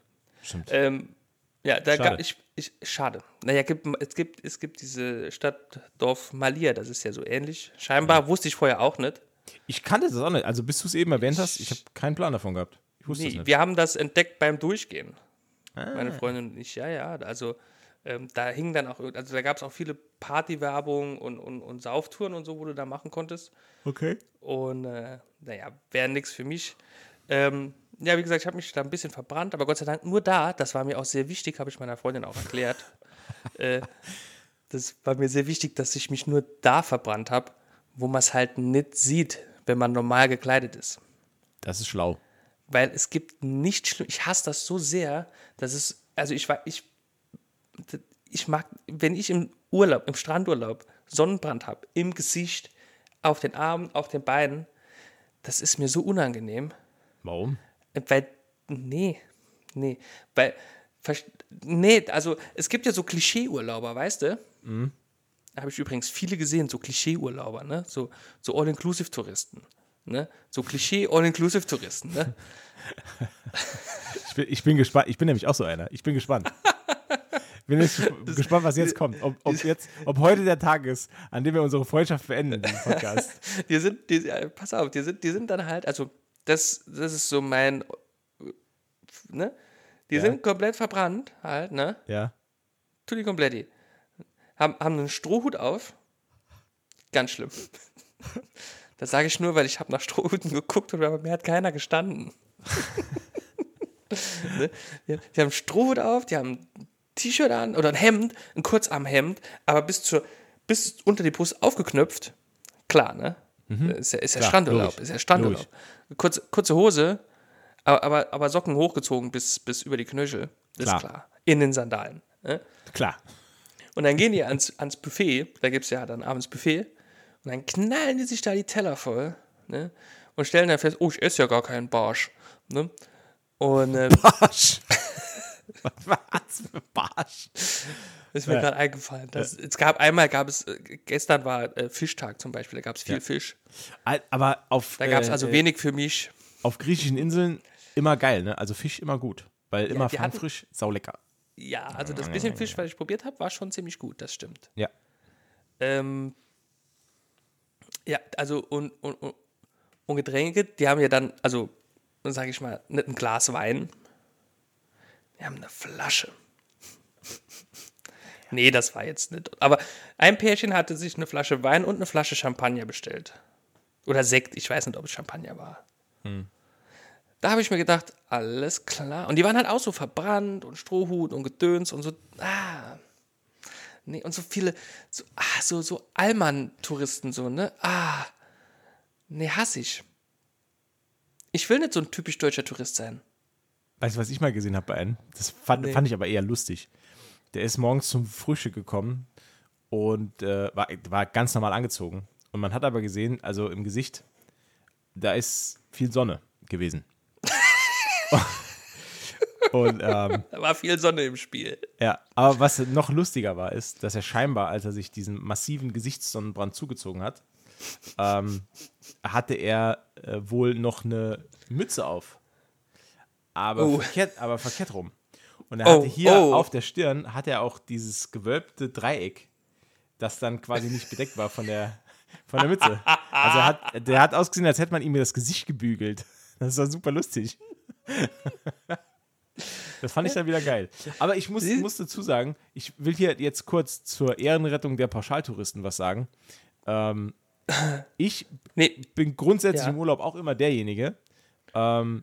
Stimmt. Ähm, ja, da Schade. gab ich, ich schade. Naja, gibt, es, gibt, es gibt diese Stadt Dorf Malia, das ist ja so ähnlich. Scheinbar wusste ich vorher auch nicht. Ich kannte das auch nicht. Also bis du es eben erwähnt hast, ich habe keinen Plan davon gehabt. Ich wusste Nee, nicht. wir haben das entdeckt beim Durchgehen. Ah. Meine Freundin und ich, ja, ja. Also ähm, da hingen dann auch, also da gab es auch viele Partywerbung und, und, und Sauftouren und so, wo du da machen konntest. Okay. Und äh, naja, wäre nichts für mich. Ähm, ja, wie gesagt, ich habe mich da ein bisschen verbrannt, aber Gott sei Dank nur da, das war mir auch sehr wichtig, habe ich meiner Freundin auch erklärt. [laughs] äh, das war mir sehr wichtig, dass ich mich nur da verbrannt habe, wo man es halt nicht sieht, wenn man normal gekleidet ist. Das ist schlau. Weil es gibt nichts schlimm. Ich hasse das so sehr, dass es, also ich war, ich, ich mag, wenn ich im Urlaub, im Strandurlaub Sonnenbrand habe, im Gesicht, auf den Armen, auf den Beinen, das ist mir so unangenehm. Warum? Weil, nee, nee, weil, nee, also es gibt ja so Klischee-Urlauber, weißt du? Da habe ich übrigens viele gesehen, so Klischee-Urlauber, ne? So, so All-Inclusive-Touristen, ne? So Klischee-All-Inclusive-Touristen, ne? [laughs] Ich bin, ich bin gespannt. Ich bin nämlich auch so einer. Ich bin gespannt. bin jetzt [laughs] gespannt, was jetzt kommt. Ob, ob, jetzt, ob heute der Tag ist, an dem wir unsere Freundschaft beenden, diesen Podcast. [laughs] Die sind, die, äh, pass auf, die sind, die sind dann halt, also das, das ist so mein, äh, ne? Die Ja. sind komplett verbrannt halt, ne? Ja. Tutti kompletti. Haben, haben einen Strohhut auf. Ganz schlimm. Das sage ich nur, weil ich habe nach Strohhuten geguckt und aber mir hat keiner gestanden. [laughs] ne? die, haben einen Strohhut auf, die haben ein T-Shirt an oder ein Hemd, ein Kurzarmhemd, aber bis, zur, bis unter die Brust aufgeknöpft. Klar, ne? Ist ja, ist ja Klar, Strandurlaub. logisch. Ist ja Strandurlaub. Kurze, kurze Hose, aber, aber, aber Socken hochgezogen bis, bis über die Knöchel. Ist Klar. klar. In den Sandalen. Ne? Klar. Und dann gehen die ans, ans Buffet, da gibt es ja dann abends Buffet, und dann knallen die sich da die Teller voll, ne? Und stellen dann fest, oh, ich esse ja gar keinen Barsch. Ne? Und äh, Barsch. [laughs] Was für Barsch? ist mir Ja. gerade eingefallen. Dass, Es gab einmal, gab es, äh, gestern war äh, Fischtag zum Beispiel, da gab es viel Ja. Fisch. Aber auf, Da gab es äh, also äh, wenig für mich. auf griechischen Inseln immer geil, ne? Also Fisch immer gut. Weil immer hatten- fangfrisch, saulecker. Ja, also das bisschen Fisch, was ich probiert habe, war schon ziemlich gut, das stimmt. Ja. Ähm, ja, also und, und, und, Getränke, die haben ja dann, also sage ich mal, nicht ein Glas Wein, die haben eine Flasche. [laughs] nee, das war jetzt nicht. Aber ein Pärchen hatte sich eine Flasche Wein und eine Flasche Champagner bestellt. Oder Sekt, ich weiß nicht, ob es Champagner war. Da habe ich mir gedacht, alles klar. Und die waren halt auch so verbrannt und Strohhut und Gedöns und so. Ah. Nee, und so viele, so, ah, so, so Allmann-Touristen, so, ne? Ah. Nee, hasse ich. Ich will nicht so ein typisch deutscher Tourist sein. Weißt du, was ich mal gesehen habe bei einem? Das fand, Nee. fand ich aber eher lustig. Der ist morgens zum Frühstück gekommen und äh, war, war ganz normal angezogen. Und man hat aber gesehen, also im Gesicht, da ist viel Sonne gewesen. [laughs] und ähm, Da war viel Sonne im Spiel. ja, aber was noch lustiger war, ist, dass er scheinbar, als er sich diesen massiven Gesichtssonnenbrand zugezogen hat, ähm, hatte er äh, wohl noch eine Mütze auf. Aber, Oh. verkehrt, aber verkehrt rum. Und er Oh, hatte hier oh. auf der Stirn, hat er auch dieses gewölbte Dreieck, das dann quasi nicht bedeckt war von der, von der Mütze. Also er hat, der hat ausgesehen, als hätte man ihm das Gesicht gebügelt. Das war super lustig. [laughs] Das fand ich dann wieder geil. Aber ich muss, muss dazu sagen, ich will hier jetzt kurz zur Ehrenrettung der Pauschaltouristen was sagen. Ähm, [laughs] ich Nee, bin grundsätzlich Ja. im Urlaub auch immer derjenige, ähm,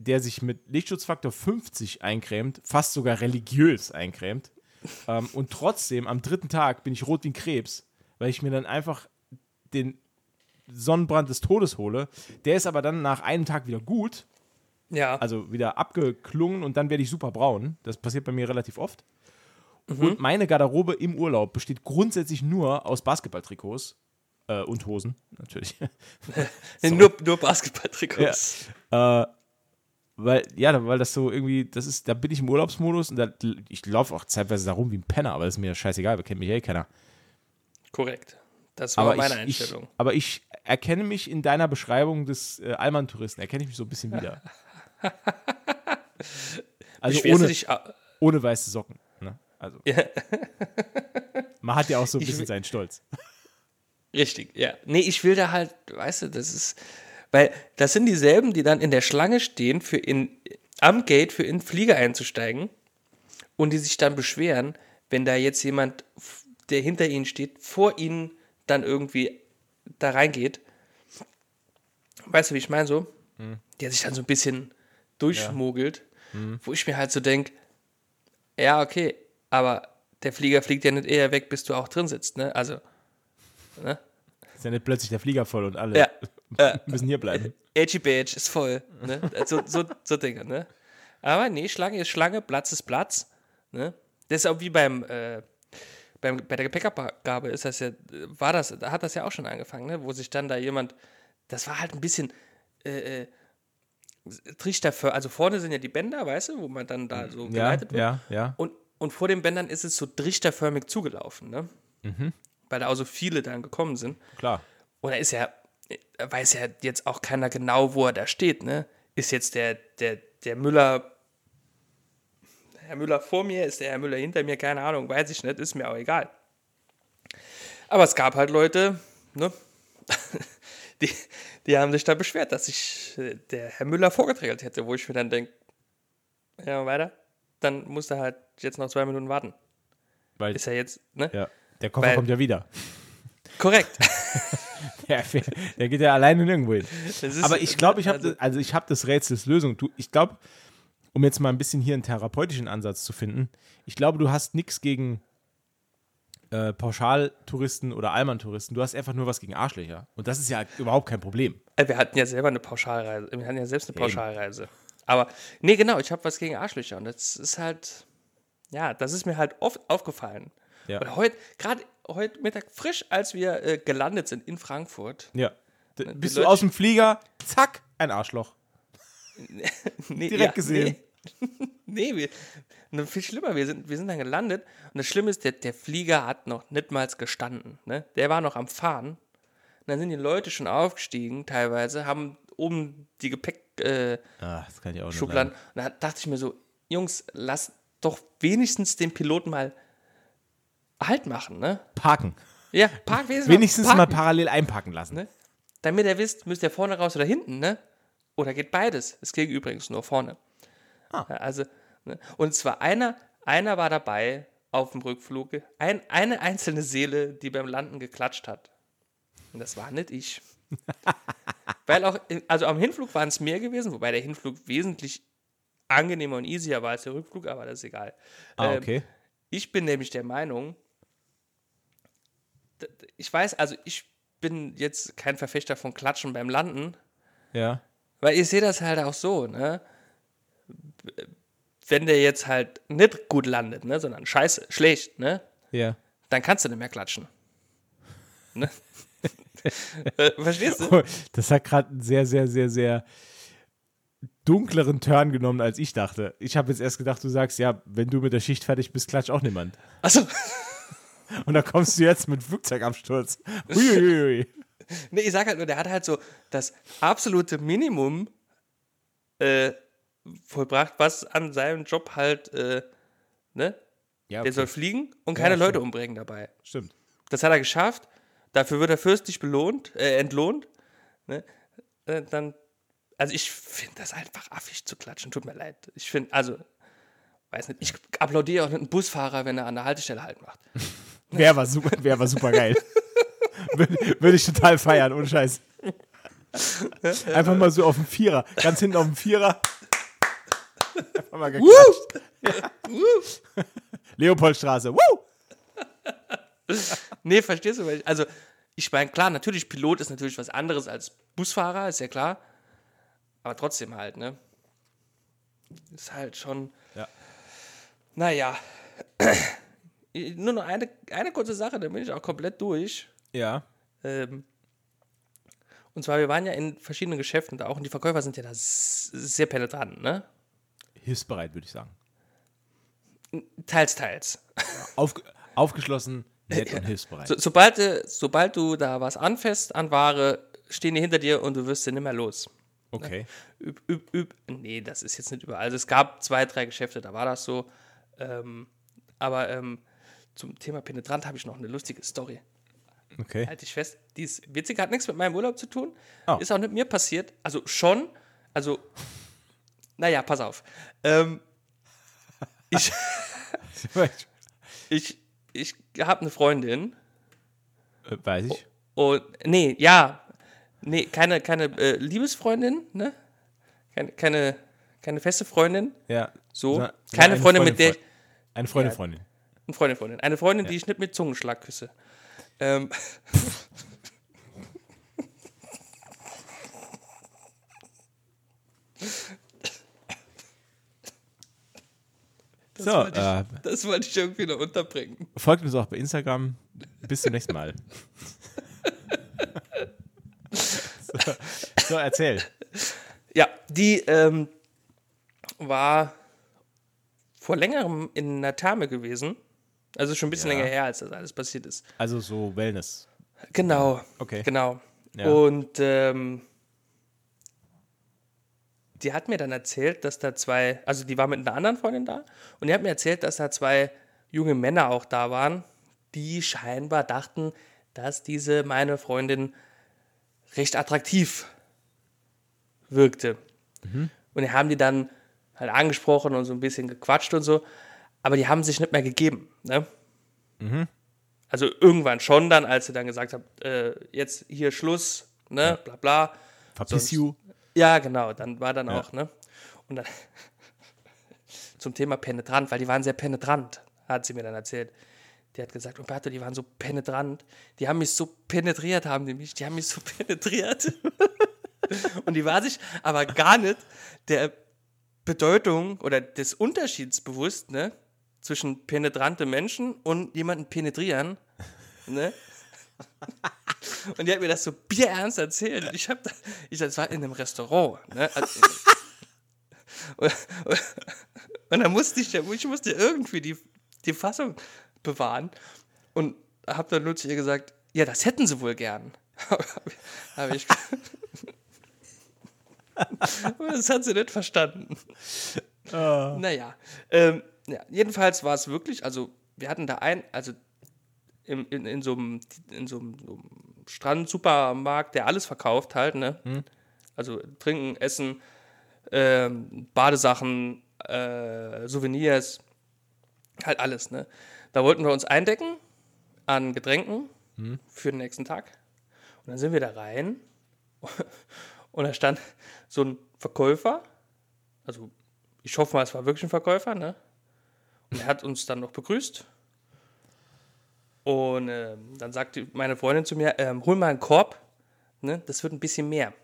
der sich mit Lichtschutzfaktor 50 eincremt, fast sogar religiös eincremt. Ähm, und trotzdem am dritten Tag bin ich rot wie ein Krebs, weil ich mir dann einfach den Sonnenbrand des Todes hole. Der ist aber dann nach einem Tag wieder gut, ja. also wieder abgeklungen und dann werde ich super braun. Das passiert bei mir relativ oft. Und meine Garderobe im Urlaub besteht grundsätzlich nur aus Basketballtrikots äh, und Hosen, natürlich. [laughs] nur, nur Basketballtrikots. äh, weil, ja, weil das so irgendwie, das ist, da bin ich im Urlaubsmodus und da, ich laufe auch zeitweise da rum wie ein Penner, aber das ist mir scheißegal, kennt mich eh keiner. Korrekt. Das war Aber meine ich, ich, Einstellung. aber ich erkenne mich in deiner Beschreibung des äh, Allmann-Touristen, erkenne ich mich so ein bisschen wieder. [laughs] Also ohne, dich, ah, ohne weiße Socken. Ne? Also. Man hat ja auch so ein bisschen will- seinen Stolz. Richtig, ja. Nee, ich will da halt, weißt du, das ist, weil das sind dieselben, die dann in der Schlange stehen, für in, am Gate für in den Flieger einzusteigen und die sich dann beschweren, wenn da jetzt jemand, der hinter ihnen steht, vor ihnen dann irgendwie da reingeht. Weißt du, wie ich meine so? Der sich dann so ein bisschen durchschmuggelt, wo ich mir halt so denke, ja, okay, aber der Flieger fliegt ja nicht eher weg, bis du auch drin sitzt, ne? Also, Ist ja nicht plötzlich der Flieger voll und alle Ja. [laughs] müssen hier bleiben. Edgy Badge ist voll. Ne? So, so, so Dinge, ne? Aber nee, Schlange ist Schlange, Platz ist Platz. Ne? Das ist auch wie beim, äh, beim bei der Gepäckabgabe ist das ja, war das, da hat das ja auch schon angefangen, ne? Wo sich dann da jemand, das war halt ein bisschen äh, äh, Trichter für, also vorne sind ja die Bänder, weißt du, wo man dann da so Ja, geleitet wird. ja, ja. Und, und vor den Bändern ist es so trichterförmig zugelaufen, ne? Weil da auch so viele dann gekommen sind. Klar. Und da ist ja, weiß ja jetzt auch keiner genau, wo er da steht, ne? Ist jetzt der, der, der Müller, Herr Müller vor mir, ist der Herr Müller hinter mir, keine Ahnung, weiß ich nicht, ist mir auch egal. Aber es gab halt Leute, ne? [laughs] Die, die haben sich da beschwert, dass sich äh, der Herr Müller vorgetragen hätte, wo ich mir dann denke, ja, weiter, dann muss er halt jetzt noch zwei Minuten warten. Weil, Ist er jetzt, ne? ja, der Koffer Weil- kommt ja wieder. Korrekt. [laughs] Der, der geht ja alleine nirgendwo hin. Aber ich glaube, ich habe also- das, also ich habe das Rätsels Lösung. Du, ich glaube, um jetzt mal ein bisschen hier einen therapeutischen Ansatz zu finden, ich glaube, du hast nichts gegen äh, Pauschaltouristen oder Allmann-Touristen. Du hast einfach nur was gegen Arschlöcher. Und das ist ja überhaupt kein Problem. Äh, Wir hatten ja selber eine Pauschalreise. Wir hatten ja selbst eine Pauschalreise. Aber, nee, genau, ich habe was gegen Arschlöcher. Und das ist halt, ja, das ist mir halt oft aufgefallen. Ja. Oder heute, gerade heute Mittag, frisch, als wir äh, gelandet sind in Frankfurt. Ja. D bist du Leute- aus dem Flieger, zack, ein Arschloch. [laughs] Nee, Direkt gesehen. Nee, [laughs] nee wir, ne, viel schlimmer, wir sind, wir sind dann gelandet und das Schlimme ist, der, der Flieger hat noch nicht mal gestanden. Ne? Der war noch am Fahren. Und dann sind die Leute schon aufgestiegen, teilweise, haben oben die Gepäckschubladen. Äh, Ah, das kann ich auch nicht Schubladen. und da dachte ich mir so, Jungs, lasst doch wenigstens den Piloten mal Halt machen, ne? Parken. Ja, park wenigstens, [laughs] Wenigstens parken. mal parallel einpacken lassen. Ne? Damit ihr wisst, müsst ihr vorne raus oder hinten, ne? Oder geht beides. Es ging übrigens nur vorne. Ah. Also, ne? Und zwar einer, einer war dabei auf dem Rückflug, ein, eine einzelne Seele, die beim Landen geklatscht hat. Und das war nicht ich. [laughs] Weil auch, also am Hinflug waren es mehr gewesen, wobei der Hinflug wesentlich angenehmer und easier war als der Rückflug, aber das ist egal. Ah, Ähm, okay. ich bin nämlich der Meinung, ich weiß, also ich bin jetzt kein Verfechter von Klatschen beim Landen, Ja. weil ich sehe das halt auch so, ne? Wenn der jetzt halt nicht gut landet, ne, sondern scheiße, schlecht, ne, Ja. dann kannst du nicht mehr klatschen. Ne? [laughs] Verstehst du? Das hat gerade einen sehr, sehr, sehr, sehr dunkleren Turn genommen, als ich dachte. Ich habe jetzt erst gedacht, du sagst, ja, wenn du mit der Schicht fertig bist, klatscht auch niemand. Achso, [laughs] Und da kommst du jetzt mit Flugzeugabsturz. Uiuiui. nee, ich sag halt nur, der hat halt so das absolute Minimum äh, vollbracht, was an seinem Job halt, äh, ne, Ja, Der okay. soll fliegen und keine Ja, Leute stimmt. umbringen dabei. stimmt. Das hat er geschafft. Dafür wird er fürstlich belohnt, äh, entlohnt. Ne? Äh, dann, also ich finde das einfach affig zu klatschen. Tut mir leid. Ich finde, also, weiß nicht, ich applaudiere auch einen Busfahrer, wenn er an der Haltestelle halt macht. [laughs] Wer war super, wer war super geil. [laughs] Würde würd ich total feiern, ohne Scheiß. [laughs] Einfach mal so auf dem Vierer, ganz hinten auf dem Vierer. Einfach mal geklatscht. Ja. Leopoldstraße. Woo! [laughs] Nee, verstehst du? Also, ich meine, klar, natürlich, Pilot ist natürlich was anderes als Busfahrer, ist ja klar. Aber trotzdem halt, ne? Ist halt schon. Ja. Naja. [clears throat] Nur noch eine, eine kurze Sache, dann bin ich auch komplett durch. Ja. Ähm, und zwar, wir waren ja in verschiedenen Geschäften da auch und die Verkäufer sind ja da sehr penetrant, ne? Hilfsbereit, würde ich sagen. Teils, teils. Auf, aufgeschlossen, nett und hilfsbereit. So, sobald, du, sobald du da was anfasst an Ware, stehen die hinter dir und du wirst sie nicht mehr los. Okay. Üb, üb, üb. Nee, das ist jetzt nicht überall. Also es gab zwei, drei Geschäfte, da war das so. Ähm, aber ähm, zum Thema penetrant habe ich noch eine lustige Story. Okay. Halte ich fest. Die ist witzig, hat nichts mit meinem Urlaub zu tun. Oh. Ist auch nicht mir passiert. Also schon. Also, naja, pass auf. Ähm, ich [laughs] ich, ich habe eine Freundin Äh, Weiß ich. und, nee, ja, nee, keine, keine äh, Liebesfreundin, ne? Keine, keine, keine feste Freundin, Ja. so. Na- keine eine Freundin, mit der Freundin- Eine Freundin, Ja. Freundin. eine Freundin, Freundin. Eine Freundin, die ich nicht mit Zungenschlag küsse. Ähm, [laughs] So, wollte ich- äh, das wollte ich irgendwie noch unterbringen. folgt uns auch bei Instagram. Bis zum nächsten Mal. so, so, erzähl. Ja, die ähm, war vor längerem in einer Therme gewesen. Also schon ein bisschen Ja. länger her, als das alles passiert ist. Also so Wellness. Genau. Okay. Genau. Ja. Und ähm, die hat mir dann erzählt, dass da zwei, also die war mit einer anderen Freundin da und die hat mir erzählt, dass da zwei junge Männer auch da waren, die scheinbar dachten, dass diese meine Freundin recht attraktiv wirkte. Und die haben die dann halt angesprochen und so ein bisschen gequatscht und so, aber die haben sich nicht mehr gegeben. Ne? Also irgendwann schon dann, als sie dann gesagt hat, äh, jetzt hier Schluss, ne, bla bla. Verpiss you. Ja, genau, dann war dann Ja. auch, ne? Und dann [laughs] zum Thema penetrant, weil die waren sehr penetrant, hat sie mir dann erzählt. Die hat gesagt, Umberto, die waren so penetrant, die haben mich so penetriert, haben die mich, die haben mich so [laughs] penetriert. Und die war sich aber gar nicht der Bedeutung oder des Unterschieds bewusst, ne? zwischen penetrante Menschen und jemanden penetrieren. Ne? [laughs] Und die hat mir das so bierernst erzählt. Ich habe, ich, das war in einem Restaurant. Ne? Also, [laughs] [laughs] und, und, und dann musste ich, ich musste irgendwie die, die Fassung bewahren und habe dann nur zu ihr gesagt, ja, das hätten sie wohl gern. habe ich, das hat sie nicht verstanden. Oh. Naja, ähm, ja, jedenfalls war es wirklich, also wir hatten da ein, also in, in, in so einem, in so einem, so Strand-Supermarkt, der alles verkauft halt, ne? Hm. Also trinken, essen, ähm, Badesachen, äh, Souvenirs, halt alles, ne? Da wollten wir uns eindecken an Getränken hm. für den nächsten Tag. Und dann sind wir da rein [laughs] und da stand so ein Verkäufer, also ich hoffe mal, es war wirklich ein Verkäufer, ne? Und er hat uns dann noch begrüßt. Und äh, dann sagte meine Freundin zu mir, ähm, hol mal einen Korb, ne? Das wird ein bisschen mehr.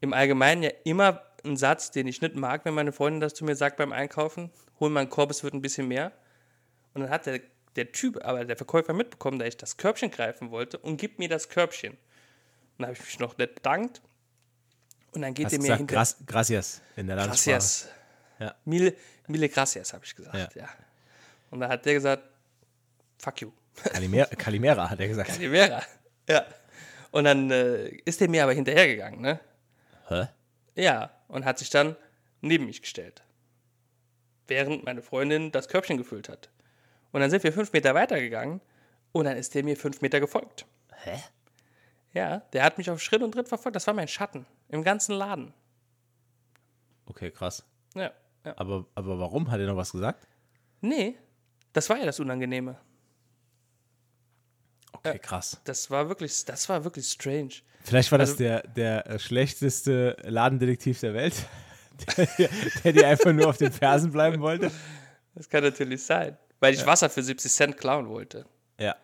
Im Allgemeinen ja immer ein Satz, den ich nicht mag, wenn meine Freundin das zu mir sagt beim Einkaufen. Hol mal einen Korb, es wird ein bisschen mehr. Und dann hat der, der Typ, aber der Verkäufer mitbekommen, dass ich das Körbchen greifen wollte und gibt mir das Körbchen. Und dann habe ich mich noch nett bedankt. Und dann geht Hast er mir hinter... Gra gracias in der Landessprache. Gracias. Ja. Mille, mille gracias, habe ich gesagt. Ja. ja. Und dann hat der gesagt, fuck you. Kalimera, Kalimera hat er gesagt. Kalimera, ja. Und dann äh, ist er mir aber hinterhergegangen, ne? Hä? Ja, und hat sich dann neben mich gestellt. Während meine Freundin das Körbchen gefüllt hat. Und dann sind wir fünf Meter weitergegangen und dann ist der mir fünf Meter gefolgt. Hä? Ja, der hat mich auf Schritt und Tritt verfolgt. Das war mein Schatten im ganzen Laden. Okay, krass. Ja. ja. Aber, aber warum? Hat er noch was gesagt? Nee, das war ja das Unangenehme. Okay, krass. Das war wirklich, das war wirklich strange. Vielleicht war also, das der, der äh, schlechteste Ladendetektiv der Welt, [laughs] der, der dir einfach nur auf den Fersen bleiben wollte. Das kann natürlich sein, weil ich ja. Wasser für 70 Cent klauen wollte. Ja.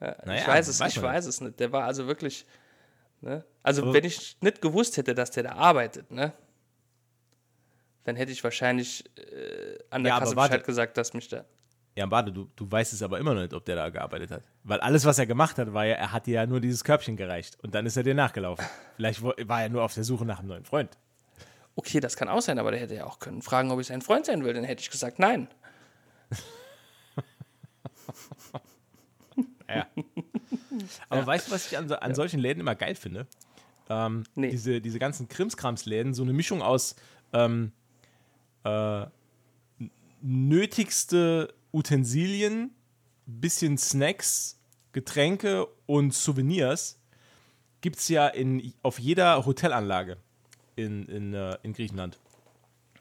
ja naja, ich weiß es, weiß ich weiß es nicht. Der war also wirklich, ne? Also Aber wenn ich nicht gewusst hätte, dass der da arbeitet, ne? Dann hätte ich wahrscheinlich äh, an der ja, Kasse Bescheid gesagt, dass mich da ja, warte, du, du weißt es aber immer noch nicht, ob der da gearbeitet hat. Weil alles, was er gemacht hat, war ja, er hat dir ja nur dieses Körbchen gereicht und dann ist er dir nachgelaufen. Vielleicht war er nur auf der Suche nach einem neuen Freund. Okay, das kann auch sein, aber der hätte ja auch können fragen, ob ich sein Freund sein will. Dann hätte ich gesagt, nein. [laughs] ja. Aber ja. weißt du, was ich an, an solchen Läden immer geil finde? Ähm, nee. diese, diese ganzen Krimskramsläden, so eine Mischung aus ähm, äh, nötigste Utensilien, bisschen Snacks, Getränke und Souvenirs gibt es ja in, auf jeder Hotelanlage in, in, äh, in Griechenland.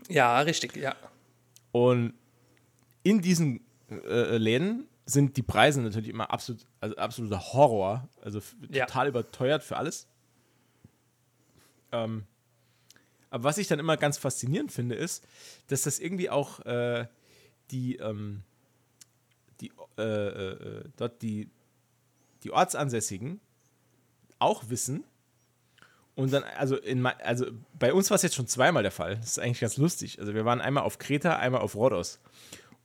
Ja, richtig, ja. Und in diesen äh, Läden sind die Preise natürlich immer absolut, also absoluter Horror. Also ja. total überteuert für alles. Ähm, aber was ich dann immer ganz faszinierend finde, ist, dass das irgendwie auch äh, die, ähm, die, äh, äh, äh, dort die, die Ortsansässigen auch wissen. Und dann, also, in, also bei uns war es jetzt schon zweimal der Fall. Das ist eigentlich ganz lustig. Also wir waren einmal auf Kreta, einmal auf Rhodos.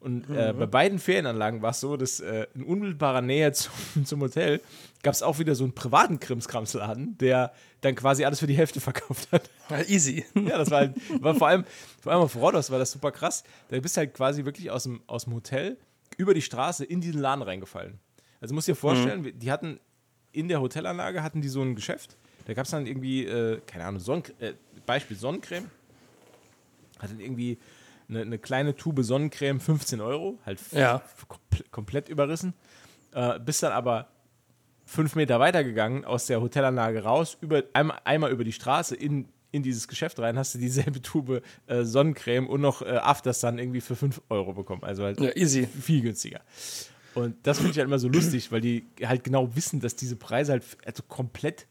Und äh, mhm. bei beiden Ferienanlagen war es so, dass äh, in unmittelbarer Nähe [laughs] zum, zum Hotel gab es auch wieder so einen privaten Krimskramsladen, der dann quasi alles für die Hälfte verkauft hat. Easy. [laughs] Ja, das war, halt, war vor allem, vor allem auf Rhodos war das super krass. Da bist du halt quasi wirklich aus dem, aus dem Hotel über die Straße in diesen Laden reingefallen. Also musst dir vorstellen, mhm. die hatten in der Hotelanlage hatten die so ein Geschäft. Da gab es dann irgendwie, äh, keine Ahnung, Sonnen äh, Beispiel Sonnencreme. Hatte irgendwie eine, eine, kleine Tube Sonnencreme, 15 Euro, halt ja. komple komplett überrissen. Äh, bist dann aber fünf Meter weitergegangen aus der Hotelanlage raus, über, einmal, einmal über die Straße in in dieses Geschäft rein, hast du dieselbe Tube äh, Sonnencreme und noch äh, Aftersun irgendwie für 5 Euro bekommen. Also halt ja, easy. viel günstiger. Und das finde ich halt immer so lustig, weil die halt genau wissen, dass diese Preise halt also komplett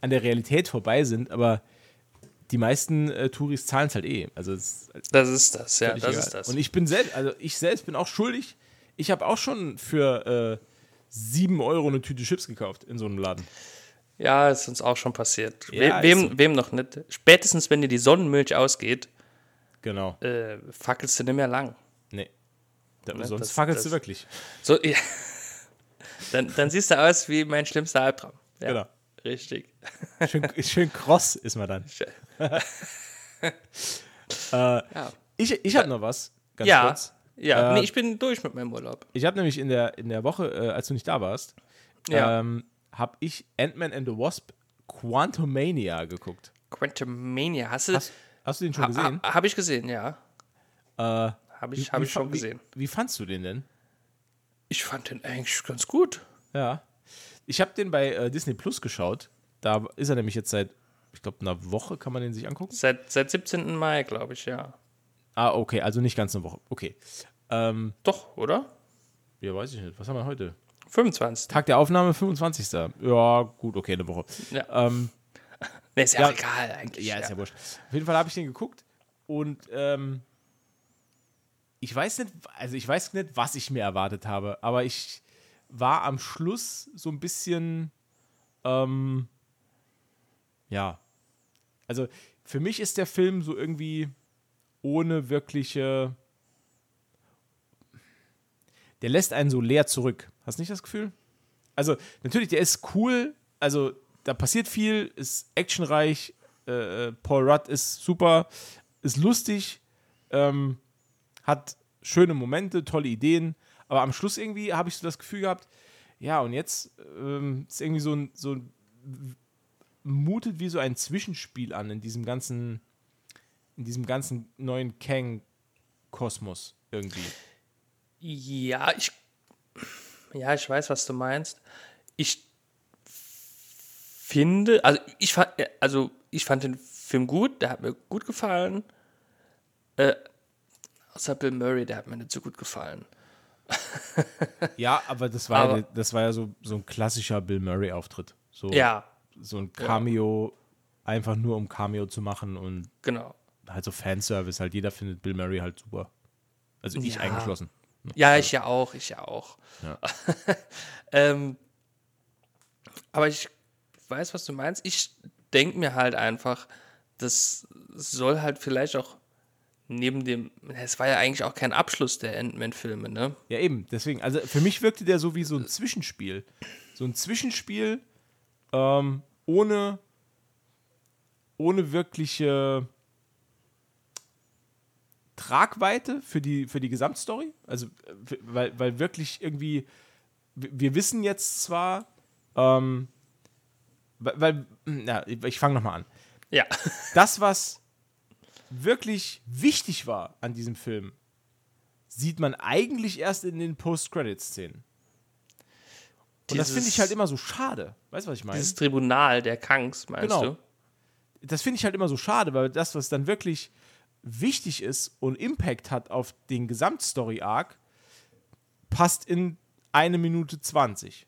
an der Realität vorbei sind, aber die meisten äh, Touris zahlen es halt eh. Also ist das ist das, ja, das egal. ist das. Und ich bin selbst, also ich selbst bin auch schuldig. Ich habe auch schon für äh, 7 Euro eine Tüte Chips gekauft in so einem Laden. Ja, ist uns auch schon passiert. Ja, wem, so. wem noch nicht? Spätestens, wenn dir die Sonnenmilch ausgeht, genau. Äh, fackelst du nicht mehr lang. Nee. Da, Ne, sonst das- fackelst das- du wirklich. So, [laughs] ja. dann, dann siehst du aus wie mein schlimmster Albtraum. Ja, Genau. Richtig. Schön, schön kross ist man dann. [laughs] Ja, Ich, ich habe noch was, ganz ja, kurz. ja. Äh, nee, ich bin durch mit meinem Urlaub. Ich habe nämlich in der, in der Woche, äh, als du nicht da warst, Ja. ähm, habe ich Ant-Man and the Wasp Quantumania geguckt. Quantumania, hast du Hast, hast du den schon gesehen? ha, Habe ich gesehen, ja. Äh, Habe ich, hab ich schon gesehen. Wie, wie fandst du den denn? Ich fand den eigentlich ganz gut. Ja. Ich habe den bei äh, Disney Plus geschaut. Da ist er nämlich jetzt seit, ich glaube, einer Woche kann man den sich angucken. Seit, seit 17. Mai, glaube ich, ja. Ah, okay, also nicht ganz eine Woche. Okay. Ähm, Doch, oder? ja, weiß ich nicht. Was haben wir heute? 25. Tag der Aufnahme, 25. Ja, gut, okay, eine Woche. Ja. Ähm, Nee, [laughs] ist ja, Ja. egal eigentlich. Ja, ist ja wurscht. Auf jeden Fall habe ich den geguckt und ähm, ich weiß nicht, also ich weiß nicht, was ich mir erwartet habe, aber ich war am Schluss so ein bisschen, ähm, ja, also für mich ist der Film so irgendwie ohne wirkliche, der lässt einen so leer zurück. Hast du nicht das Gefühl? Also natürlich, der ist cool, also da passiert viel, ist actionreich, äh, Paul Rudd ist super, ist lustig, ähm, hat schöne Momente, tolle Ideen, aber am Schluss irgendwie habe ich so das Gefühl gehabt, ja, und jetzt ähm, ist irgendwie so ein, so ein, mutet wie so ein Zwischenspiel an in diesem ganzen, in diesem ganzen neuen Kang-Kosmos irgendwie. Ja, ich. Ja, ich weiß, was du meinst. Ich finde, also ich fand, also ich fand den Film gut, der hat mir gut gefallen. Äh, außer Bill Murray, der hat mir nicht so gut gefallen. [laughs] Ja, aber das war, Aber- ja, das war ja so, so ein klassischer Bill Murray-Auftritt. So, Ja, so ein Cameo, einfach nur um Cameo zu machen und genau. halt so Fanservice. Halt jeder findet Bill Murray halt super. Also ich Ja. eingeschlossen. Ja, ich ja auch, ich ja auch. Ja. [laughs] ähm, aber ich weiß, was du meinst. Ich denke mir halt einfach, das soll halt vielleicht auch neben dem, es war ja eigentlich auch kein Abschluss der Ant-Man-Filme, ne? Ja, eben. Deswegen, also für mich wirkte der so wie so ein Zwischenspiel. So ein Zwischenspiel ähm, ohne, ohne wirkliche Tragweite für die, für die Gesamtstory. Also, weil, weil wirklich irgendwie, wir wissen jetzt zwar, ähm, weil, na, ich fange nochmal an. Ja. [laughs] Das, was wirklich wichtig war an diesem Film, sieht man eigentlich erst in den Post-Credit-Szenen. Und das finde ich halt immer so schade. Weißt du, was ich meine? Dieses Tribunal der Kangs, meinst Genau. du? Das finde ich halt immer so schade, weil das, was dann wirklich wichtig ist und Impact hat auf den Gesamtstory-Arc, passt in eine Minute 20.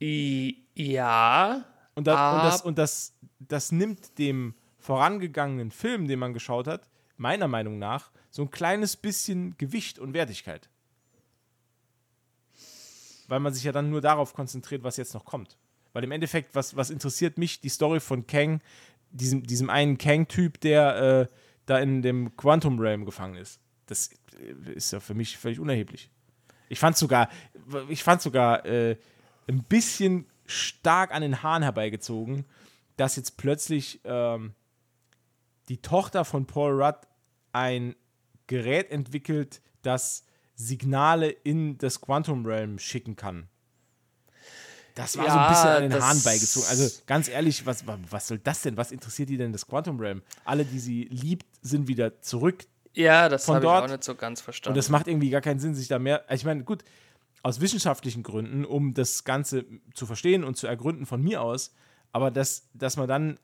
I, ja. Und, da, und, das, und das, das nimmt dem vorangegangenen Film, den man geschaut hat, meiner Meinung nach, so ein kleines bisschen Gewicht und Wertigkeit. Weil man sich ja dann nur darauf konzentriert, was jetzt noch kommt. Weil im Endeffekt, was, was interessiert mich, die Story von Kang, diesem, diesem einen Kang-Typ, der äh, da in dem Quantum Realm gefangen ist. Das äh, ist ja für mich völlig unerheblich. Ich fand sogar, ich fand sogar äh, ein bisschen stark an den Haaren herbeigezogen, dass jetzt plötzlich ähm, die Tochter von Paul Rudd ein Gerät entwickelt, das Signale in das Quantum Realm schicken kann. Das war so ein Ja, bisschen an den das- Haaren beigezogen. Also ganz ehrlich, was, was soll das denn? Was interessiert die denn das Quantum Realm? Alle, die sie liebt, sind wieder zurück Ja, das habe ich auch nicht so ganz und verstanden. das macht irgendwie gar keinen Sinn, sich da mehr. Also ich meine, gut, aus wissenschaftlichen Gründen, um das Ganze zu verstehen und zu ergründen von mir aus, aber dass, dass man dann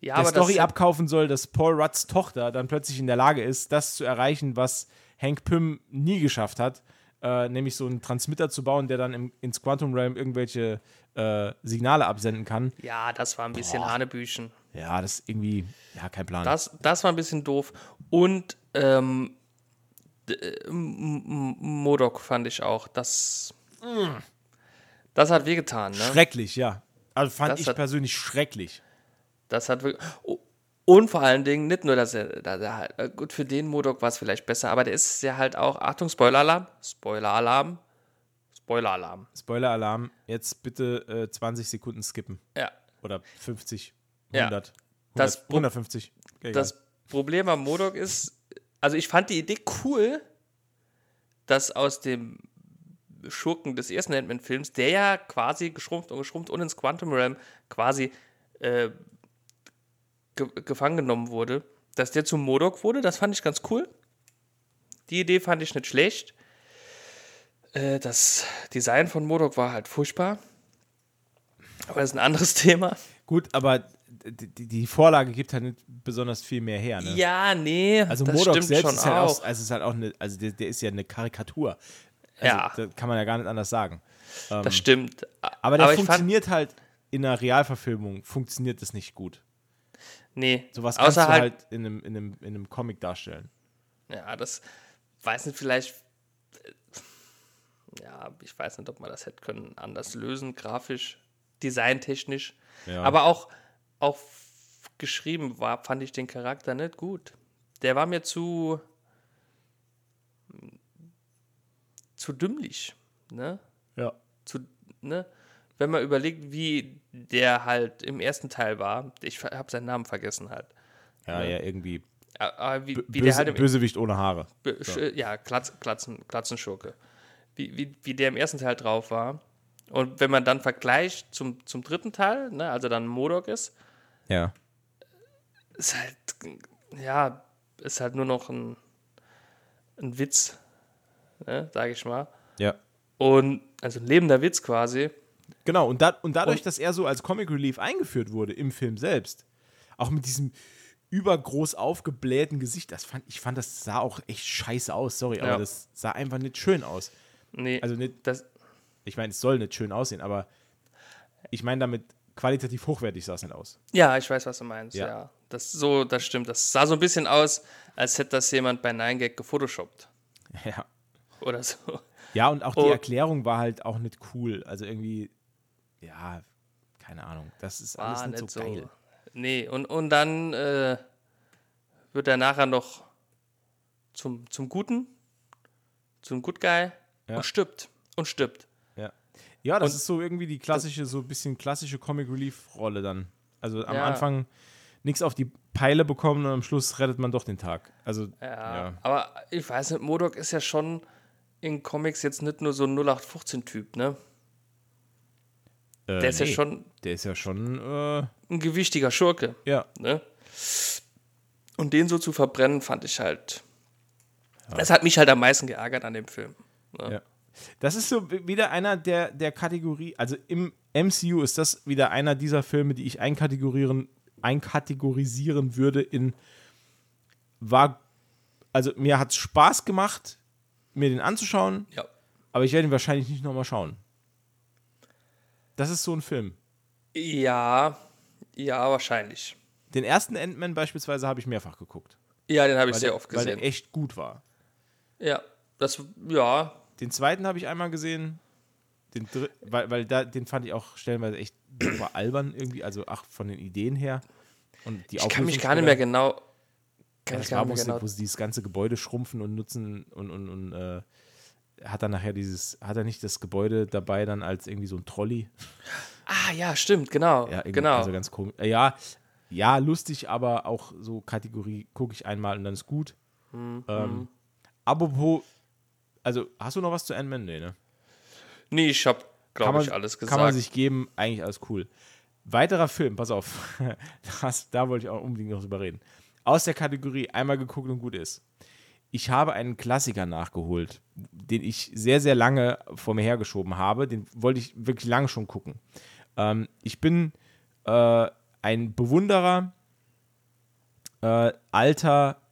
ja, der Story das, abkaufen soll, dass Paul Rudds Tochter dann plötzlich in der Lage ist, das zu erreichen, was Hank Pym nie geschafft hat, äh, nämlich so einen Transmitter zu bauen, der dann im, ins Quantum Realm irgendwelche äh, Signale absenden kann. ja, das war ein bisschen Boah. Hanebüchen. Ja, das ist irgendwie, ja, kein Plan. Das, das war ein bisschen doof. Und ähm, äh, Modok fand ich auch. Das, das hat wehgetan, ne? Schrecklich, ja. Also fand Das ich hat- persönlich schrecklich. Das hat wirklich. Und vor allen Dingen nicht nur, dass er, dass er halt, äh, gut, für den Modok war es vielleicht besser, aber der ist ja halt auch, Achtung, Spoiler-Alarm, Spoiler-Alarm, Spoiler-Alarm. Spoiler-Alarm. Jetzt bitte äh, 20 Sekunden skippen. Ja. Oder 50, Ja. 100, 100 Das Pro- 150. Egal. Das Problem am Modok ist, also ich fand die Idee cool, dass aus dem Schurken des ersten Ant-Man-Films, der ja quasi geschrumpft und geschrumpft und ins Quantum Realm quasi äh, ge gefangen genommen wurde, dass der zum Modok wurde, das fand ich ganz cool. Die Idee fand ich nicht schlecht. Äh, das Design von Modok war halt furchtbar. Aber das ist ein anderes [laughs] Thema. Gut, aber die, die- Vorlage gibt halt nicht besonders viel mehr her. Ne? Ja, nee, Also das Modok selbst schon ist halt auch. auch, also ist halt auch eine, also der, der ist ja eine Karikatur. Also, Ja. Da kann man ja gar nicht anders sagen. das stimmt. Aber der fand, funktioniert halt in einer Realverfilmung, funktioniert das nicht gut. Nee, Sowas kannst außer du halt, halt in einem, in, einem, in einem Comic darstellen. ja, das weiß nicht, vielleicht, äh, ja, ich weiß nicht, ob man das hätte können anders lösen, grafisch, designtechnisch. Ja. Aber auch, auch geschrieben war, fand ich den Charakter nicht gut. Der war mir zu, zu dümmlich, ne? Ja. zu, ne, wenn man überlegt, wie der halt im ersten Teil war, ich habe seinen Namen vergessen halt. Ja, ja, irgendwie. Aber wie, wie Böse, der halt im Bösewicht ohne Haare. Sch- ja, Klatz, Klatzen, Klatzenschurke. Wie, wie, wie der im ersten Teil drauf war. Und wenn man dann vergleicht zum, zum dritten Teil, ne, also dann Modok ist, Ja. ist halt, ja, ist halt nur noch ein, ein Witz, ne, sage ich mal. Ja. Und, also ein lebender Witz quasi. Genau, und, da, und dadurch, Und- dass er so als Comic Relief eingeführt wurde im Film selbst, auch mit diesem übergroß aufgeblähten Gesicht, das fand, ich fand, das sah auch echt scheiße aus, sorry, aber Ja. das sah einfach nicht schön aus. Nee, Also nicht, das, ich meine, es soll nicht schön aussehen, aber ich meine damit qualitativ hochwertig sah es nicht aus. Ja, ich weiß, was du meinst. Ja. Ja. Das so, das stimmt. Das sah so ein bisschen aus, als hätte das jemand bei 9gag gefotoshoppt. [laughs] Ja. Oder so. Ja, und auch die Oh. Erklärung war halt auch nicht cool. Also irgendwie, ja, keine Ahnung. Das ist alles War nicht, so geil. Nee, und, und dann äh, wird er nachher noch zum, zum Guten, zum Good Guy Ja. und stirbt. Und stirbt. Ja, ja das Und- ist so irgendwie die klassische, so ein bisschen klassische Comic Relief Rolle dann. Also am Ja. Anfang nichts auf die Peile bekommen und am Schluss rettet man doch den Tag. Also Ja, ja, Aber ich weiß nicht, Modok ist ja schon in Comics jetzt nicht nur so ein 0815-Typ, ne? Äh, Der ist ja nee, schon Der ist ja schon, äh, ein gewichtiger Schurke. ja. Ne? Und den so zu verbrennen, fand ich halt. Das hat mich halt am meisten geärgert an dem Film. Ne? Ja. Das ist so wieder einer der, der Kategorie, also im MCU ist das wieder einer dieser Filme, die ich einkategorieren, einkategorisieren würde in war, also mir hat es Spaß gemacht, mir den anzuschauen, Ja. aber ich werde ihn wahrscheinlich nicht nochmal schauen. Das ist so ein Film. Ja, ja, wahrscheinlich. Den ersten Ant-Man beispielsweise habe ich mehrfach geguckt. Ja, den habe ich Weil sehr der, oft weil gesehen. der echt gut war. Ja, das, ja, Den zweiten habe ich einmal gesehen. Den weil, weil da, den fand ich auch stellenweise echt super albern irgendwie, also ach, von den Ideen her. Und die ich kann mich gar nicht mehr genau. Kann ich Das gar war, nicht mehr genau. wo sie dieses ganze Gebäude schrumpfen und nutzen und, und, und äh, hat dann nachher dieses, hat er nicht das Gebäude dabei dann als irgendwie so ein Trolley? Ah, ja, stimmt, genau. Ja, genau. Also ganz komisch. Ja, ja, lustig, aber auch so Kategorie gucke ich einmal und dann ist gut. Mhm. Ähm, apropos, also hast du noch was zu Ant-Man? Nee, ne? nee, ich habe, glaube ich, alles gesagt. kann man sich geben, eigentlich alles cool. Weiterer Film, pass auf, [laughs] das, da wollte ich auch unbedingt noch drüber reden. Aus der Kategorie einmal geguckt und gut ist. Ich habe einen Klassiker nachgeholt, den ich sehr, sehr lange vor mir hergeschoben habe. Den wollte ich wirklich lange schon gucken. Ähm, ich bin äh, ein Bewunderer äh, alter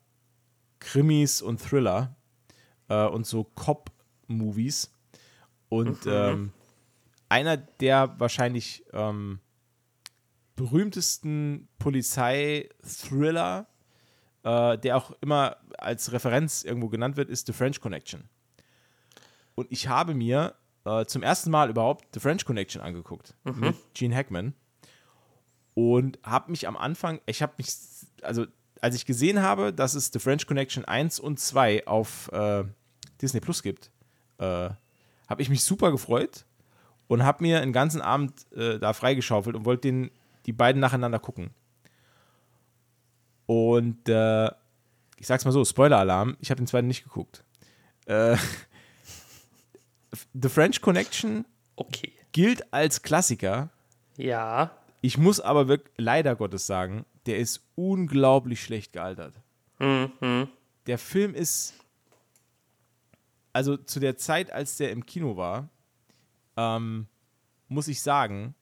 Krimis und Thriller äh, und so Cop-Movies. Und ähm, einer der wahrscheinlich ähm, berühmtesten Polizei-Thriller, äh, der auch immer als Referenz irgendwo genannt wird, ist The French Connection. Und ich habe mir äh, zum ersten Mal überhaupt The French Connection angeguckt mit Gene Hackman und habe mich am Anfang, ich habe mich also als ich gesehen habe, dass es The French Connection 1 und 2 auf äh, Disney Plus gibt, äh, habe ich mich super gefreut und habe mir einen ganzen Abend äh, da freigeschaufelt und wollte den, die beiden nacheinander gucken. Und äh, ich sag's mal so, Spoiler-Alarm, ich habe den zweiten nicht geguckt. Äh, The French Connection Okay. gilt als Klassiker. Ja. Ich muss aber wirklich leider Gottes sagen, der ist unglaublich schlecht gealtert. Mhm. Der Film ist, also zu der Zeit, als der im Kino war, ähm, muss ich sagen,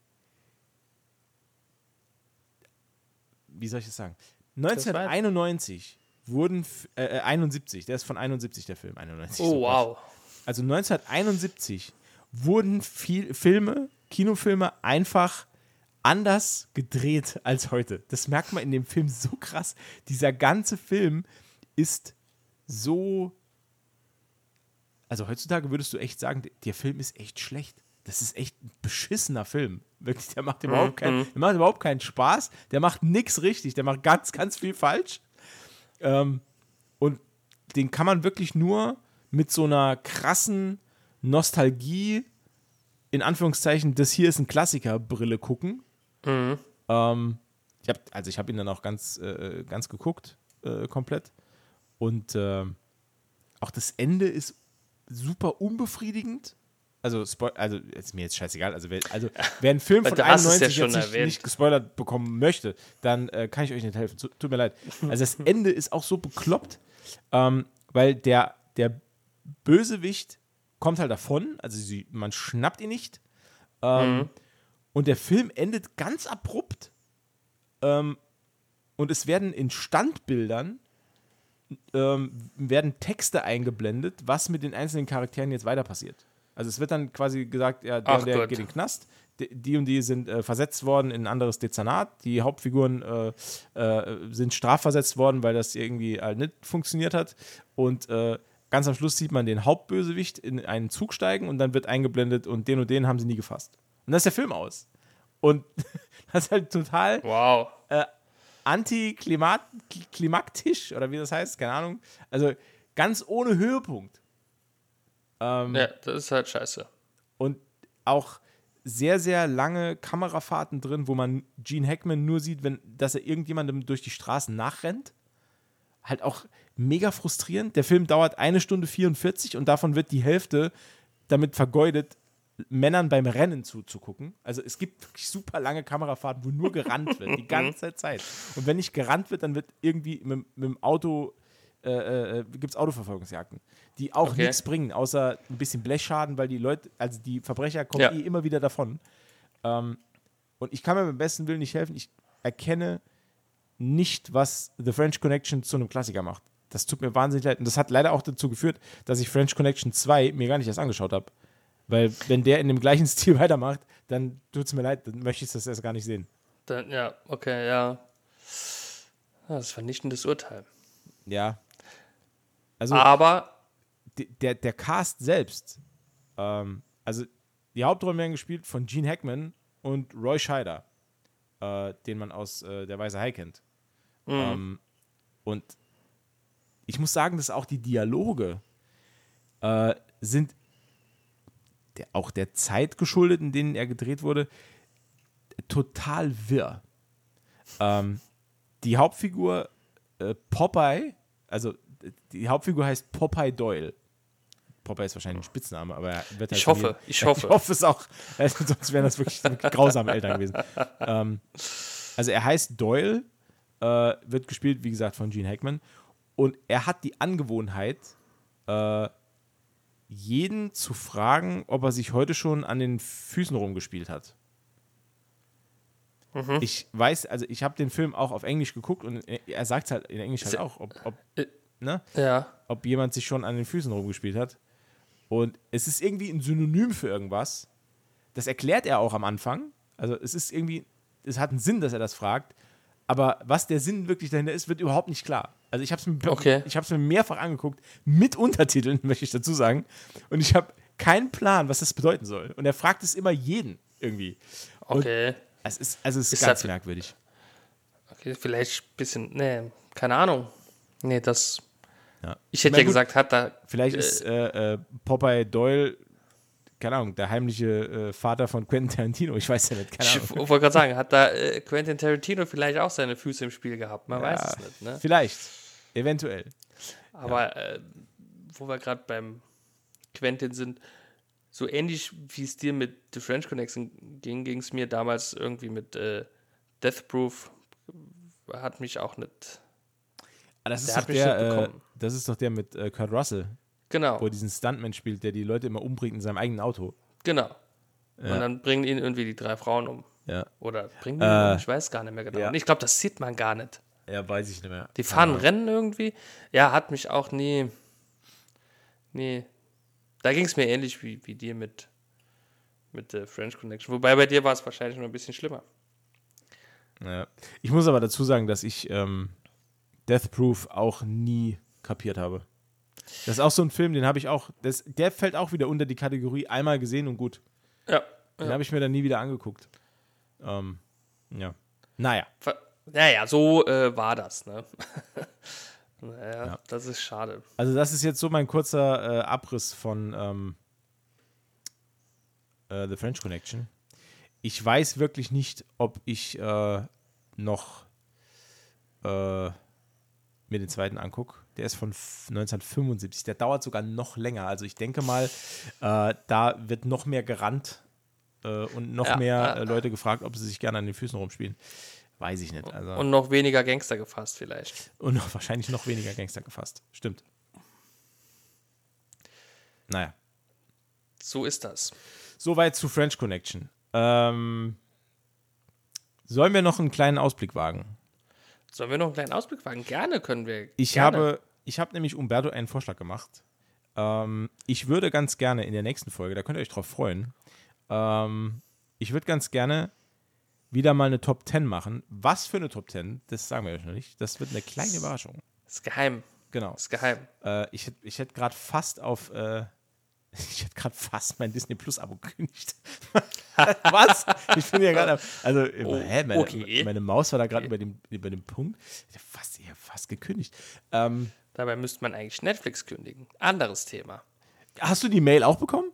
wie soll ich das sagen? War- 1991 wurden, äh, äh, 71, der ist von 71 der Film, 91. so Oh, Gott. wow. Also 1971 wurden viel, Filme, Kinofilme einfach anders gedreht als heute. Das merkt man in dem Film so krass. Dieser ganze Film ist so. Also heutzutage würdest du echt sagen, der Film ist echt schlecht. Das ist echt ein beschissener Film. Wirklich, der macht überhaupt, keinen, der macht überhaupt keinen Spaß. Der macht nichts richtig. Der macht ganz, ganz viel falsch. Ähm, und den kann man wirklich nur mit so einer krassen Nostalgie, in Anführungszeichen, das hier ist ein Klassiker-Brille gucken. Ähm, ich hab, also ich habe ihn dann auch ganz, äh, ganz geguckt, äh, komplett. Und ähm, auch das Ende ist super unbefriedigend. Also, Spoil also ist mir jetzt scheißegal. Also, wer, also, wer einen Film [laughs] von du hast es ja 91 schon jetzt nicht, nicht gespoilert bekommen möchte, dann äh, kann ich euch nicht helfen. Tut mir leid. Also, das Ende ist auch so bekloppt, ähm, weil der, der Bösewicht kommt halt davon. Also, sie, man schnappt ihn nicht. Ähm, Und der Film endet ganz abrupt. Ähm, und es werden in Standbildern ähm, werden Texte eingeblendet, was mit den einzelnen Charakteren jetzt weiter passiert. Also es wird dann quasi gesagt, ja, der, Ach und der Gott. geht in den Knast, die, und die sind äh, versetzt worden in ein anderes Dezernat, die Hauptfiguren äh, äh, sind strafversetzt worden, weil das irgendwie halt nicht funktioniert hat und äh, ganz am Schluss sieht man den Hauptbösewicht in einen Zug steigen und dann wird eingeblendet und den und den haben sie nie gefasst. Und dann ist der Film aus. Und [laughs] das ist halt total Wow. antiklimaktisch oder wie das heißt, keine Ahnung. Also ganz ohne Höhepunkt. Ähm, Ja, das ist halt scheiße. Und auch sehr, sehr lange Kamerafahrten drin, wo man Gene Hackman nur sieht, wenn, dass er irgendjemandem durch die Straßen nachrennt. Halt auch mega frustrierend. Der Film dauert eine Stunde 44 und davon wird die Hälfte damit vergeudet, Männern beim Rennen zuzugucken. Also es gibt wirklich super lange Kamerafahrten, wo nur gerannt wird, die [laughs] ganze Zeit. Und wenn nicht gerannt wird, dann wird irgendwie mit, mit dem Auto, äh, äh, gibt es Autoverfolgungsjagden, die auch Okay. nichts bringen, außer ein bisschen Blechschaden, weil die Leute, also die Verbrecher kommen Ja. eh immer wieder davon. Ähm, und ich kann mir beim besten Willen nicht helfen. Ich erkenne nicht, was The French Connection zu einem Klassiker macht. Das tut mir wahnsinnig leid. Und das hat leider auch dazu geführt, dass ich French Connection 2 mir gar nicht erst angeschaut habe. Weil, wenn der in dem gleichen [laughs] Stil weitermacht, dann tut es mir leid, dann möchte ich das erst gar nicht sehen. Dann, ja, okay, ja. Ja, Das ist vernichtendes Urteil. Ja. Also, Aber, der, der Cast selbst, ähm, also die Hauptrollen werden gespielt von Gene Hackman und Roy Scheider, äh, den man aus äh, Der Weiße Hai kennt. Ähm, und ich muss sagen, dass auch die Dialoge äh, sind der, auch der Zeit geschuldet, in denen er gedreht wurde, total wirr. Ähm, die Hauptfigur äh, Popeye, also die Hauptfigur heißt Popeye Doyle. Popeye ist wahrscheinlich ein Spitzname, aber er wird halt Ich hoffe, ich [laughs] hoffe. Ich hoffe es auch, [laughs] sonst wären das wirklich, wirklich grausame Eltern gewesen. Ähm, also er heißt Doyle, äh, wird gespielt, wie gesagt, von Gene Hackman. Und er hat die Angewohnheit, äh, jeden zu fragen, ob er sich heute schon an den Füßen rumgespielt hat. Mhm. Ich weiß, also ich habe den Film auch auf Englisch geguckt und er- sagt es halt in Englisch halt auch, ob, ob, Äh. Ne, ja, ob jemand sich schon an den Füßen rumgespielt hat. Und es ist irgendwie ein Synonym für irgendwas. Das erklärt er auch am Anfang. Also es ist irgendwie, es hat einen Sinn, dass er das fragt. Aber was der Sinn wirklich dahinter ist, wird überhaupt nicht klar. Also ich habe es mir, Okay. ich mir mehrfach angeguckt, mit Untertiteln, [laughs] möchte ich dazu sagen. Und ich habe keinen Plan, was das bedeuten soll. Und er fragt es immer jeden irgendwie. Und okay. es ist, also es ist Ist ganz das- merkwürdig. Vielleicht ein bisschen, nee, keine Ahnung. Nee, das. Ja. Ich hätte Na ja gut, gesagt, hat da. Vielleicht ist äh, äh, Popeye Doyle, keine Ahnung, der heimliche äh, Vater von Quentin Tarantino. Ich weiß ja nicht, keine Ich Ahnung. wollte gerade sagen, hat da äh, Quentin Tarantino vielleicht auch seine Füße im Spiel gehabt? Man weiß es nicht, ne? Vielleicht, eventuell. Aber äh, wo wir gerade beim Quentin sind, so ähnlich wie es dir mit The French Connection ging, ging es mir damals irgendwie mit äh, Death Proof. Hat mich auch nicht. Ah, das, ist doch der, äh, das ist doch der mit äh, Kurt Russell, Genau, wo er diesen Stuntman spielt, der die Leute immer umbringt in seinem eigenen Auto. genau. Ja. Und dann bringen ihn irgendwie die drei Frauen um. Ja, Oder bringen die Äh, um? Ich weiß gar nicht mehr genau. ja. Ich glaube, das sieht man gar nicht. ja weiß ich nicht mehr. Die fahren Rennen irgendwie. Ja, hat mich auch nie. Nee. Da ging es mir ähnlich wie, wie dir mit, mit der French Connection. Wobei bei dir war es wahrscheinlich noch ein bisschen schlimmer. Ja. Ich muss aber dazu sagen, dass ich ähm, Death Proof auch nie kapiert habe. Das ist auch so ein Film, den habe ich auch, das, der fällt auch wieder unter die Kategorie einmal gesehen und gut. Ja. Den ja. habe ich mir dann nie wieder angeguckt. Ähm, ja. Naja. Naja, so äh, war das, ne? [laughs] naja, Ja. das ist schade. Also das ist jetzt so mein kurzer äh, Abriss von ähm, äh, The French Connection. Ich weiß wirklich nicht, ob ich äh, noch äh, mir den zweiten angucke. Der ist von f- 1975. Der dauert sogar noch länger. Also ich denke mal, äh, da wird noch mehr gerannt äh, und noch Ja, mehr äh, Leute gefragt, ob sie sich gerne an den Füßen rumspielen. Weiß ich nicht. Also, Und noch weniger Gangster gefasst, vielleicht. und noch, wahrscheinlich noch weniger Gangster gefasst. Stimmt. Naja. So ist das. Soweit zu French Connection. Ähm, sollen wir noch einen kleinen Ausblick wagen? Sollen wir noch einen kleinen Ausblick wagen? Gerne können wir. Ich gerne. habe, ich habe nämlich Umberto einen Vorschlag gemacht. Ähm, ich würde ganz gerne in der nächsten Folge, da könnt ihr euch drauf freuen, ähm, ich würde ganz gerne wieder mal eine Top 10 machen. Was für eine Top 10, das sagen wir euch noch nicht. Das wird eine kleine Überraschung. Ist geheim. Genau. Ist geheim. Äh, ich hätte ich hätt gerade fast auf. Äh, [laughs] ich hätte gerade fast mein Disney Plus Abo gekündigt. [laughs] Was? Ich bin ja gerade. Also, Oh, hä, meine, okay. meine Maus war da gerade über dem, über dem Punkt. Fast, ich fast gekündigt. Ähm, Dabei müsste man eigentlich Netflix kündigen. Anderes Thema. hast du die Mail auch bekommen?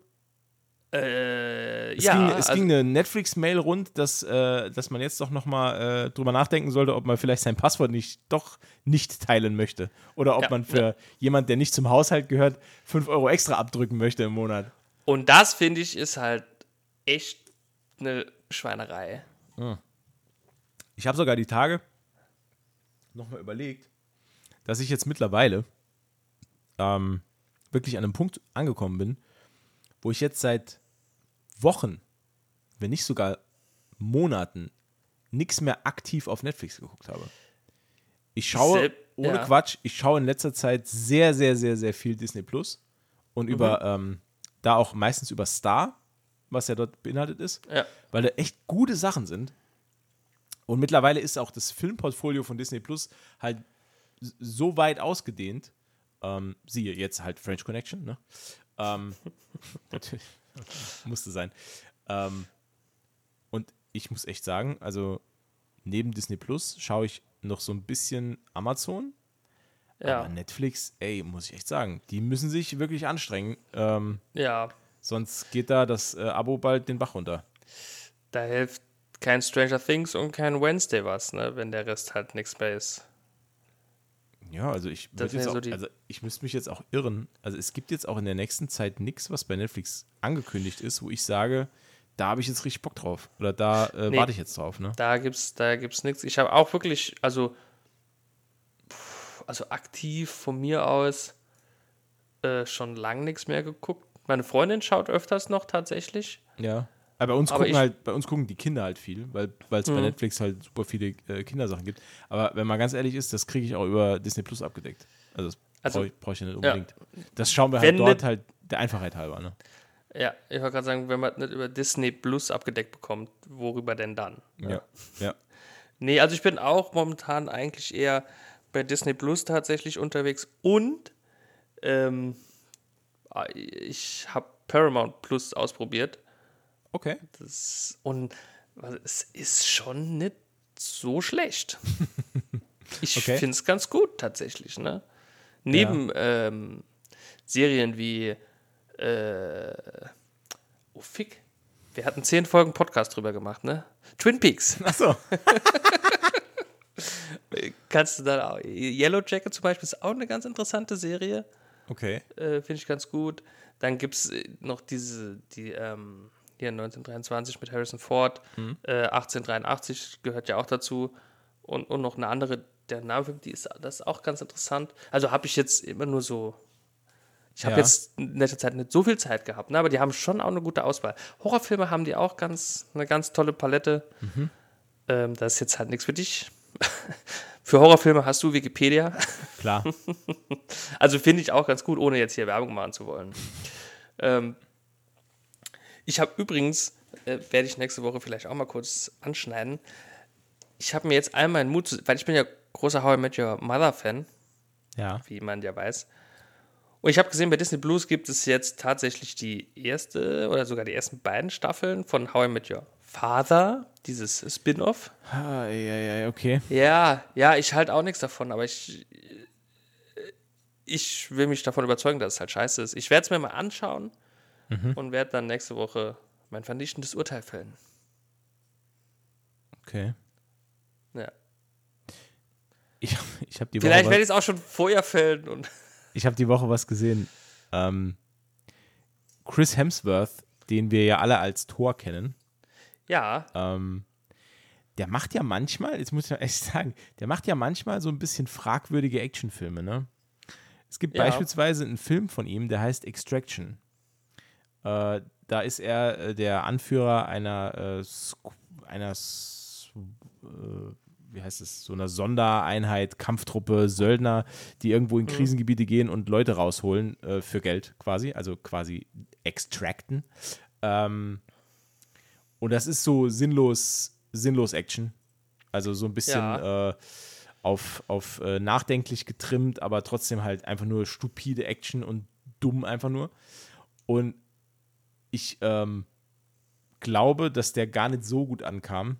Äh, Es, ja, ging, es also, ging eine Netflix-Mail rund, dass, äh, dass man jetzt doch nochmal äh, drüber nachdenken sollte, ob man vielleicht sein Passwort nicht doch nicht teilen möchte. Oder ob Ja, man für jemand, der nicht zum Haushalt gehört, 5 Euro extra abdrücken möchte im Monat. und das finde ich ist halt echt eine Schweinerei. Ich habe sogar die Tage nochmal überlegt, dass ich jetzt mittlerweile ähm, wirklich an einem Punkt angekommen bin, wo ich jetzt seit Wochen, wenn nicht sogar Monaten, nichts mehr aktiv auf Netflix geguckt habe. Ich schaue, Selb- ohne ja. Quatsch, ich schaue in letzter Zeit sehr, sehr, sehr, sehr viel Disney Plus und Mhm. über, ähm, da auch meistens über Star, was ja dort beinhaltet ist Ja. weil da echt gute Sachen sind. Und mittlerweile ist auch das Filmportfolio von Disney Plus halt so weit ausgedehnt. Ähm, siehe jetzt halt French Connection, ne? Ähm, [laughs] natürlich, musste sein. Ähm, und ich muss echt sagen, also neben Disney Plus schaue ich noch so ein bisschen Amazon. Ja. Aber Netflix, ey, muss ich echt sagen, die müssen sich wirklich anstrengen. Ähm, ja. Sonst geht da das äh, Abo bald den Bach runter. Da hilft kein Stranger Things und kein Wednesday was, ne? Wenn der Rest halt nichts mehr ist. Ja, also ich jetzt auch, so also ich müsste mich jetzt auch irren. Also es gibt jetzt auch in der nächsten Zeit nichts, was bei Netflix angekündigt ist, wo ich sage, da habe ich jetzt richtig Bock drauf. Oder da äh, Nee. warte ich jetzt drauf, ne? Da gibt's, da gibt's nichts. Ich habe auch wirklich, also, also aktiv von mir aus äh, schon lang nichts mehr geguckt. Meine Freundin schaut öfters noch tatsächlich. Ja. Aber bei uns Aber gucken halt, bei uns gucken die Kinder halt viel, weil es bei Netflix halt super viele äh, Kindersachen gibt. Aber wenn man ganz ehrlich ist, das kriege ich auch über Disney Plus abgedeckt. Also das Also, brauche ich, brauch ich ja nicht ja. unbedingt. Das schauen wir Wenn halt dort nicht- halt der Einfachheit halber, ne? Ja, ich wollte gerade sagen, wenn man nicht über Disney Plus abgedeckt bekommt, worüber denn dann? Ja. Ja. Nee, also ich bin auch momentan eigentlich eher bei Disney Plus tatsächlich unterwegs und ähm, ich habe Paramount Plus ausprobiert. Okay. Das, und es ist schon nicht so schlecht. [laughs] Ich Okay. finde es ganz gut tatsächlich, ne? Neben ähm, Serien wie äh, Oh Fick. Wir hatten zehn Folgen Podcast drüber gemacht, ne? Twin Peaks. Achso. [laughs] Kannst du dann auch. Yellow Jacket zum Beispiel ist auch eine ganz interessante Serie. Okay. äh, finde ich ganz gut. Dann gibt es noch diese, die, ähm, hier 1923 mit Harrison Ford, äh, 1883 gehört ja auch dazu. Und, und noch eine andere, der Name, die ist, das ist auch ganz interessant. Also habe ich jetzt immer nur so. Ich habe Ja. jetzt in letzter Zeit nicht so viel Zeit gehabt, ne? aber die haben schon auch eine gute Auswahl. Horrorfilme haben die auch ganz, eine ganz tolle Palette. Ähm, das ist jetzt halt nichts für dich. [laughs] für Horrorfilme hast du Wikipedia. [laughs] Klar. [laughs] Also finde ich auch ganz gut, ohne jetzt hier Werbung machen zu wollen. ähm, ich habe übrigens, äh, werde ich nächste Woche vielleicht auch mal kurz anschneiden. Ich habe mir jetzt einmal einen Mut, zu, weil ich bin ja großer How I Met Your Mother Fan, Ja. wie man ja weiß. Und ich habe gesehen, bei Disney Plus gibt es jetzt tatsächlich die erste oder sogar die ersten beiden Staffeln von How I Met Your Father, dieses Spin-off. Ah, ja, ja, okay. Ja, ja, ich halte auch nichts davon, aber ich, ich will mich davon überzeugen, dass es halt scheiße ist. Ich werde es mir mal anschauen und werde dann nächste Woche mein vernichtendes Urteil fällen. Okay. Ja. Ich, [laughs] ich habe die, Vielleicht Woche werde ich es auch schon vorher fällen und [laughs] ich hab die Woche was gesehen. Ähm, Chris Hemsworth, den wir ja alle als Thor kennen, ja, ähm, der macht ja manchmal, jetzt muss ich mal echt sagen, der macht ja manchmal so ein bisschen fragwürdige Actionfilme, ne? Es gibt Ja. beispielsweise einen Film von ihm, der heißt Extraction. Äh, da ist er äh, der Anführer einer, äh, einer äh, wie heißt es, so einer Sondereinheit, Kampftruppe, Söldner, die irgendwo in Krisengebiete gehen und Leute rausholen äh, für Geld quasi, also quasi extracten. Ähm, und das ist so sinnlos, sinnlos Action. Also so ein bisschen Ja. äh, auf, auf äh, nachdenklich getrimmt, aber trotzdem halt einfach nur stupide Action und dumm einfach nur. Und ich ähm, glaube, dass der gar nicht so gut ankam.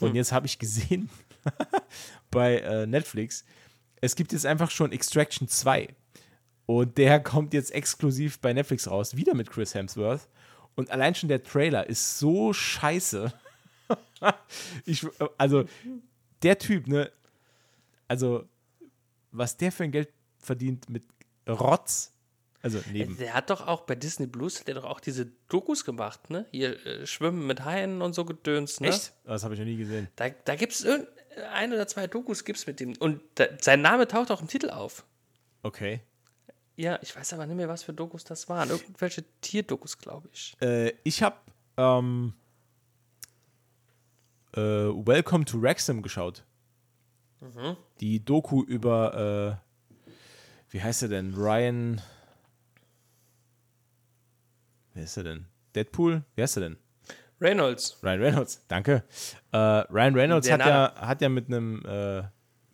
Und jetzt habe ich gesehen [laughs] bei äh, Netflix, es gibt jetzt einfach schon Extraction 2. Und der kommt jetzt exklusiv bei Netflix raus, wieder mit Chris Hemsworth. Und allein schon der Trailer ist so scheiße. [laughs] ich, also, der Typ, ne? Also, was der für ein Geld verdient mit Rotz. Also, neben. der hat doch auch bei Disney Plus, hat der doch auch diese Dokus gemacht, ne? Hier äh, Schwimmen mit Haien und so gedöns, ne? Echt? Das habe ich noch nie gesehen. Da, da gibt es ein oder zwei Dokus gibt's mit dem. Und da, sein Name taucht auch im Titel auf. Okay. Ja, ich weiß aber nicht mehr, was für Dokus das waren. Irgendwelche Tierdokus, glaube ich. Äh, ich habe ähm, äh, Welcome to Wrexham geschaut. Die Doku über, äh, wie heißt er denn? Ryan. Wer ist er denn? Deadpool? Wer ist er denn? Reynolds. Ryan Reynolds, danke. Äh, Ryan Reynolds Der hat ja, hat ja mit einem äh,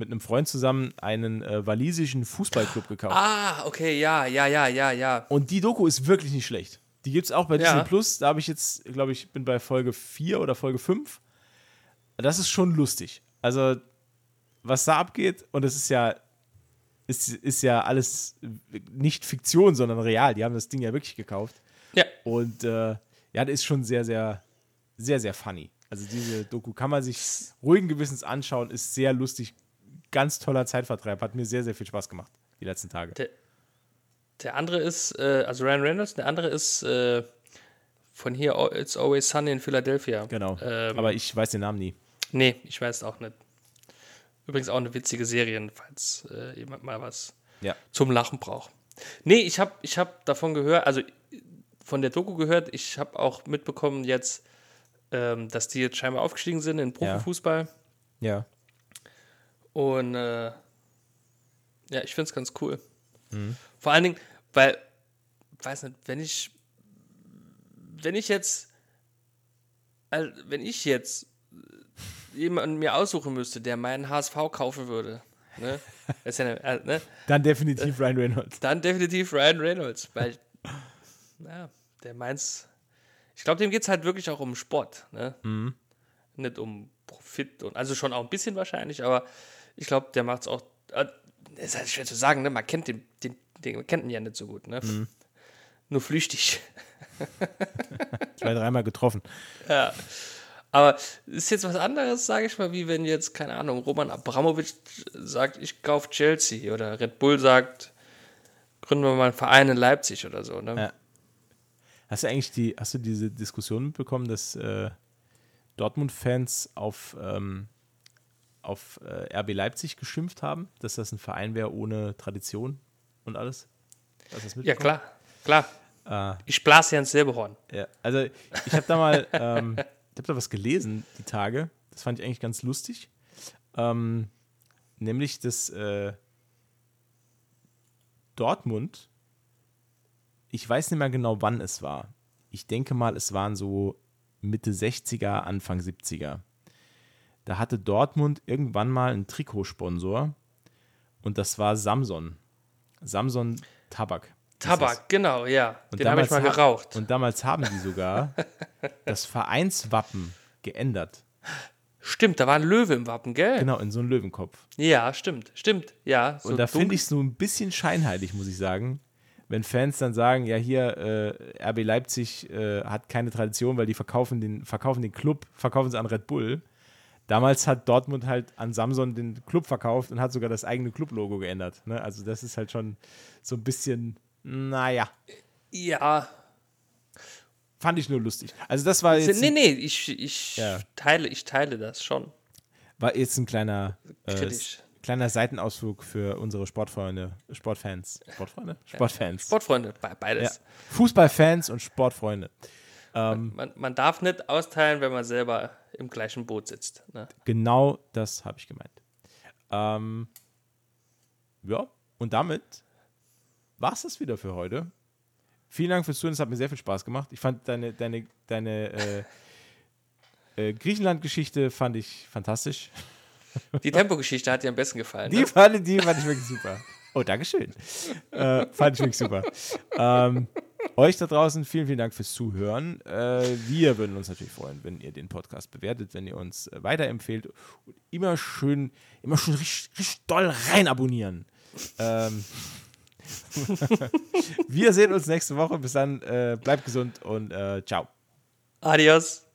mit einem Freund zusammen einen äh, walisischen Fußballclub gekauft. Ah, okay, ja, ja, ja, ja, ja. Und die Doku ist wirklich nicht schlecht. Die gibt es auch bei Ja. Disney Plus. Da habe ich jetzt, glaube ich, bin bei Folge 4 oder Folge 5. Das ist schon lustig. Also, was da abgeht, und es ist ja, ist, ist ja alles nicht Fiktion, sondern real. Die haben das Ding ja wirklich gekauft. Ja, Und äh, ja, das ist schon sehr, sehr, sehr, sehr funny. Also diese Doku kann man sich ruhigen Gewissens anschauen, ist sehr lustig, ganz toller Zeitvertreib, hat mir sehr, sehr viel Spaß gemacht die letzten Tage. der, der andere ist, äh, also Ryan Reynolds, der andere ist äh, von hier, It's Always Sunny in Philadelphia. Genau. Ähm, Aber ich weiß den Namen nie. Nee, ich weiß auch nicht. Übrigens auch eine witzige Serie, falls äh, jemand mal was Ja. zum Lachen braucht. Nee, ich habe ich hab davon gehört, also von der Doku gehört, ich habe auch mitbekommen jetzt, ähm, dass die jetzt scheinbar aufgestiegen sind in Profifußball. Ja. Und äh, ja, ich finde es ganz cool. Vor allen Dingen, weil, weiß nicht, wenn ich, wenn ich jetzt, also wenn ich jetzt jemanden mir aussuchen müsste, der meinen HSV kaufen würde, ne, [laughs] ja, eine- äh, ne Dann definitiv Ryan Reynolds. dann definitiv Ryan Reynolds, weil, ja, der meint's, ich glaube, dem geht es halt wirklich auch um Sport, ne? nicht um Profit und also schon auch ein bisschen wahrscheinlich, aber ich glaube, der macht es auch. Äh, ist halt schwer zu sagen, ne? Man kennt den, den, den, man kennt ihn ja nicht so gut, ne? Mhm. Nur flüchtig. [laughs] Zwei, dreimal getroffen. Ja. Aber ist jetzt was anderes, sage ich mal, wie wenn jetzt, keine Ahnung, Roman Abramowitsch sagt, ich kaufe Chelsea oder Red Bull sagt, gründen wir mal einen Verein in Leipzig oder so. Ne? Ja. Hast du eigentlich die, hast du diese Diskussion mitbekommen, dass äh, Dortmund-Fans auf, ähm, auf äh, RB Leipzig geschimpft haben, dass das ein Verein wäre ohne Tradition und alles? Ja, klar, klar. Äh, Ich blase ja ins selbe Horn. Ja, also ich habe da mal, ähm, ich habe da was gelesen die Tage. Das fand ich eigentlich ganz lustig. Ähm, nämlich, dass äh, Dortmund, ich weiß nicht mehr genau, wann es war. Ich denke mal, es waren so Mitte 60er, Anfang 70er. Da hatte Dortmund irgendwann mal einen Trikotsponsor und das war Samson. Samson Tabak. Tabak, genau, ja. Und Den habe ich mal geraucht. Und damals haben die sogar [laughs] das Vereinswappen geändert. Stimmt, da war ein Löwe im Wappen, gell? Genau, in so einen Löwenkopf. Ja, stimmt, stimmt, ja. So und da finde ich es nur ein bisschen scheinheilig, muss ich sagen. Wenn Fans dann sagen, ja, hier, äh, RB Leipzig äh, hat keine Tradition, weil die verkaufen den, verkaufen den Club, verkaufen sie an Red Bull. Damals hat Dortmund halt an Samson den Club verkauft und hat sogar das eigene Club-Logo geändert. Ne? Also das ist halt schon so ein bisschen, naja, Ja, fand ich nur lustig. Also das war jetzt, nee, nee, ich, ich, Ja. teile, ich teile das schon. war jetzt ein kleiner, äh, Kritisch. kleiner Seitenausflug für unsere Sportfreunde, Sportfans. Sportfreunde? Sportfans. Sportfreunde, be- beides. Ja. Fußballfans und Sportfreunde. Man, man darf nicht austeilen, wenn man selber im gleichen Boot sitzt. Ne? Genau das habe ich gemeint. Ähm, ja, und damit war es das wieder für heute. Vielen Dank fürs Zuhören, es hat mir sehr viel Spaß gemacht. Ich fand deine, deine, deine äh, äh, Griechenland-Geschichte fand ich fantastisch. Die Tempogeschichte hat dir am besten gefallen. Die Ne? fand, die fand ich wirklich super. Oh, Dankeschön. Äh, fand ich wirklich super. Ähm, euch da draußen vielen, vielen Dank fürs Zuhören. Äh, wir würden uns natürlich freuen, wenn ihr den Podcast bewertet, wenn ihr uns äh, weiterempfehlt und immer schön, immer schön richtig, richtig doll rein abonnieren. Ähm, [laughs] wir sehen uns nächste Woche. Bis dann, äh, bleibt gesund und äh, ciao. Adios.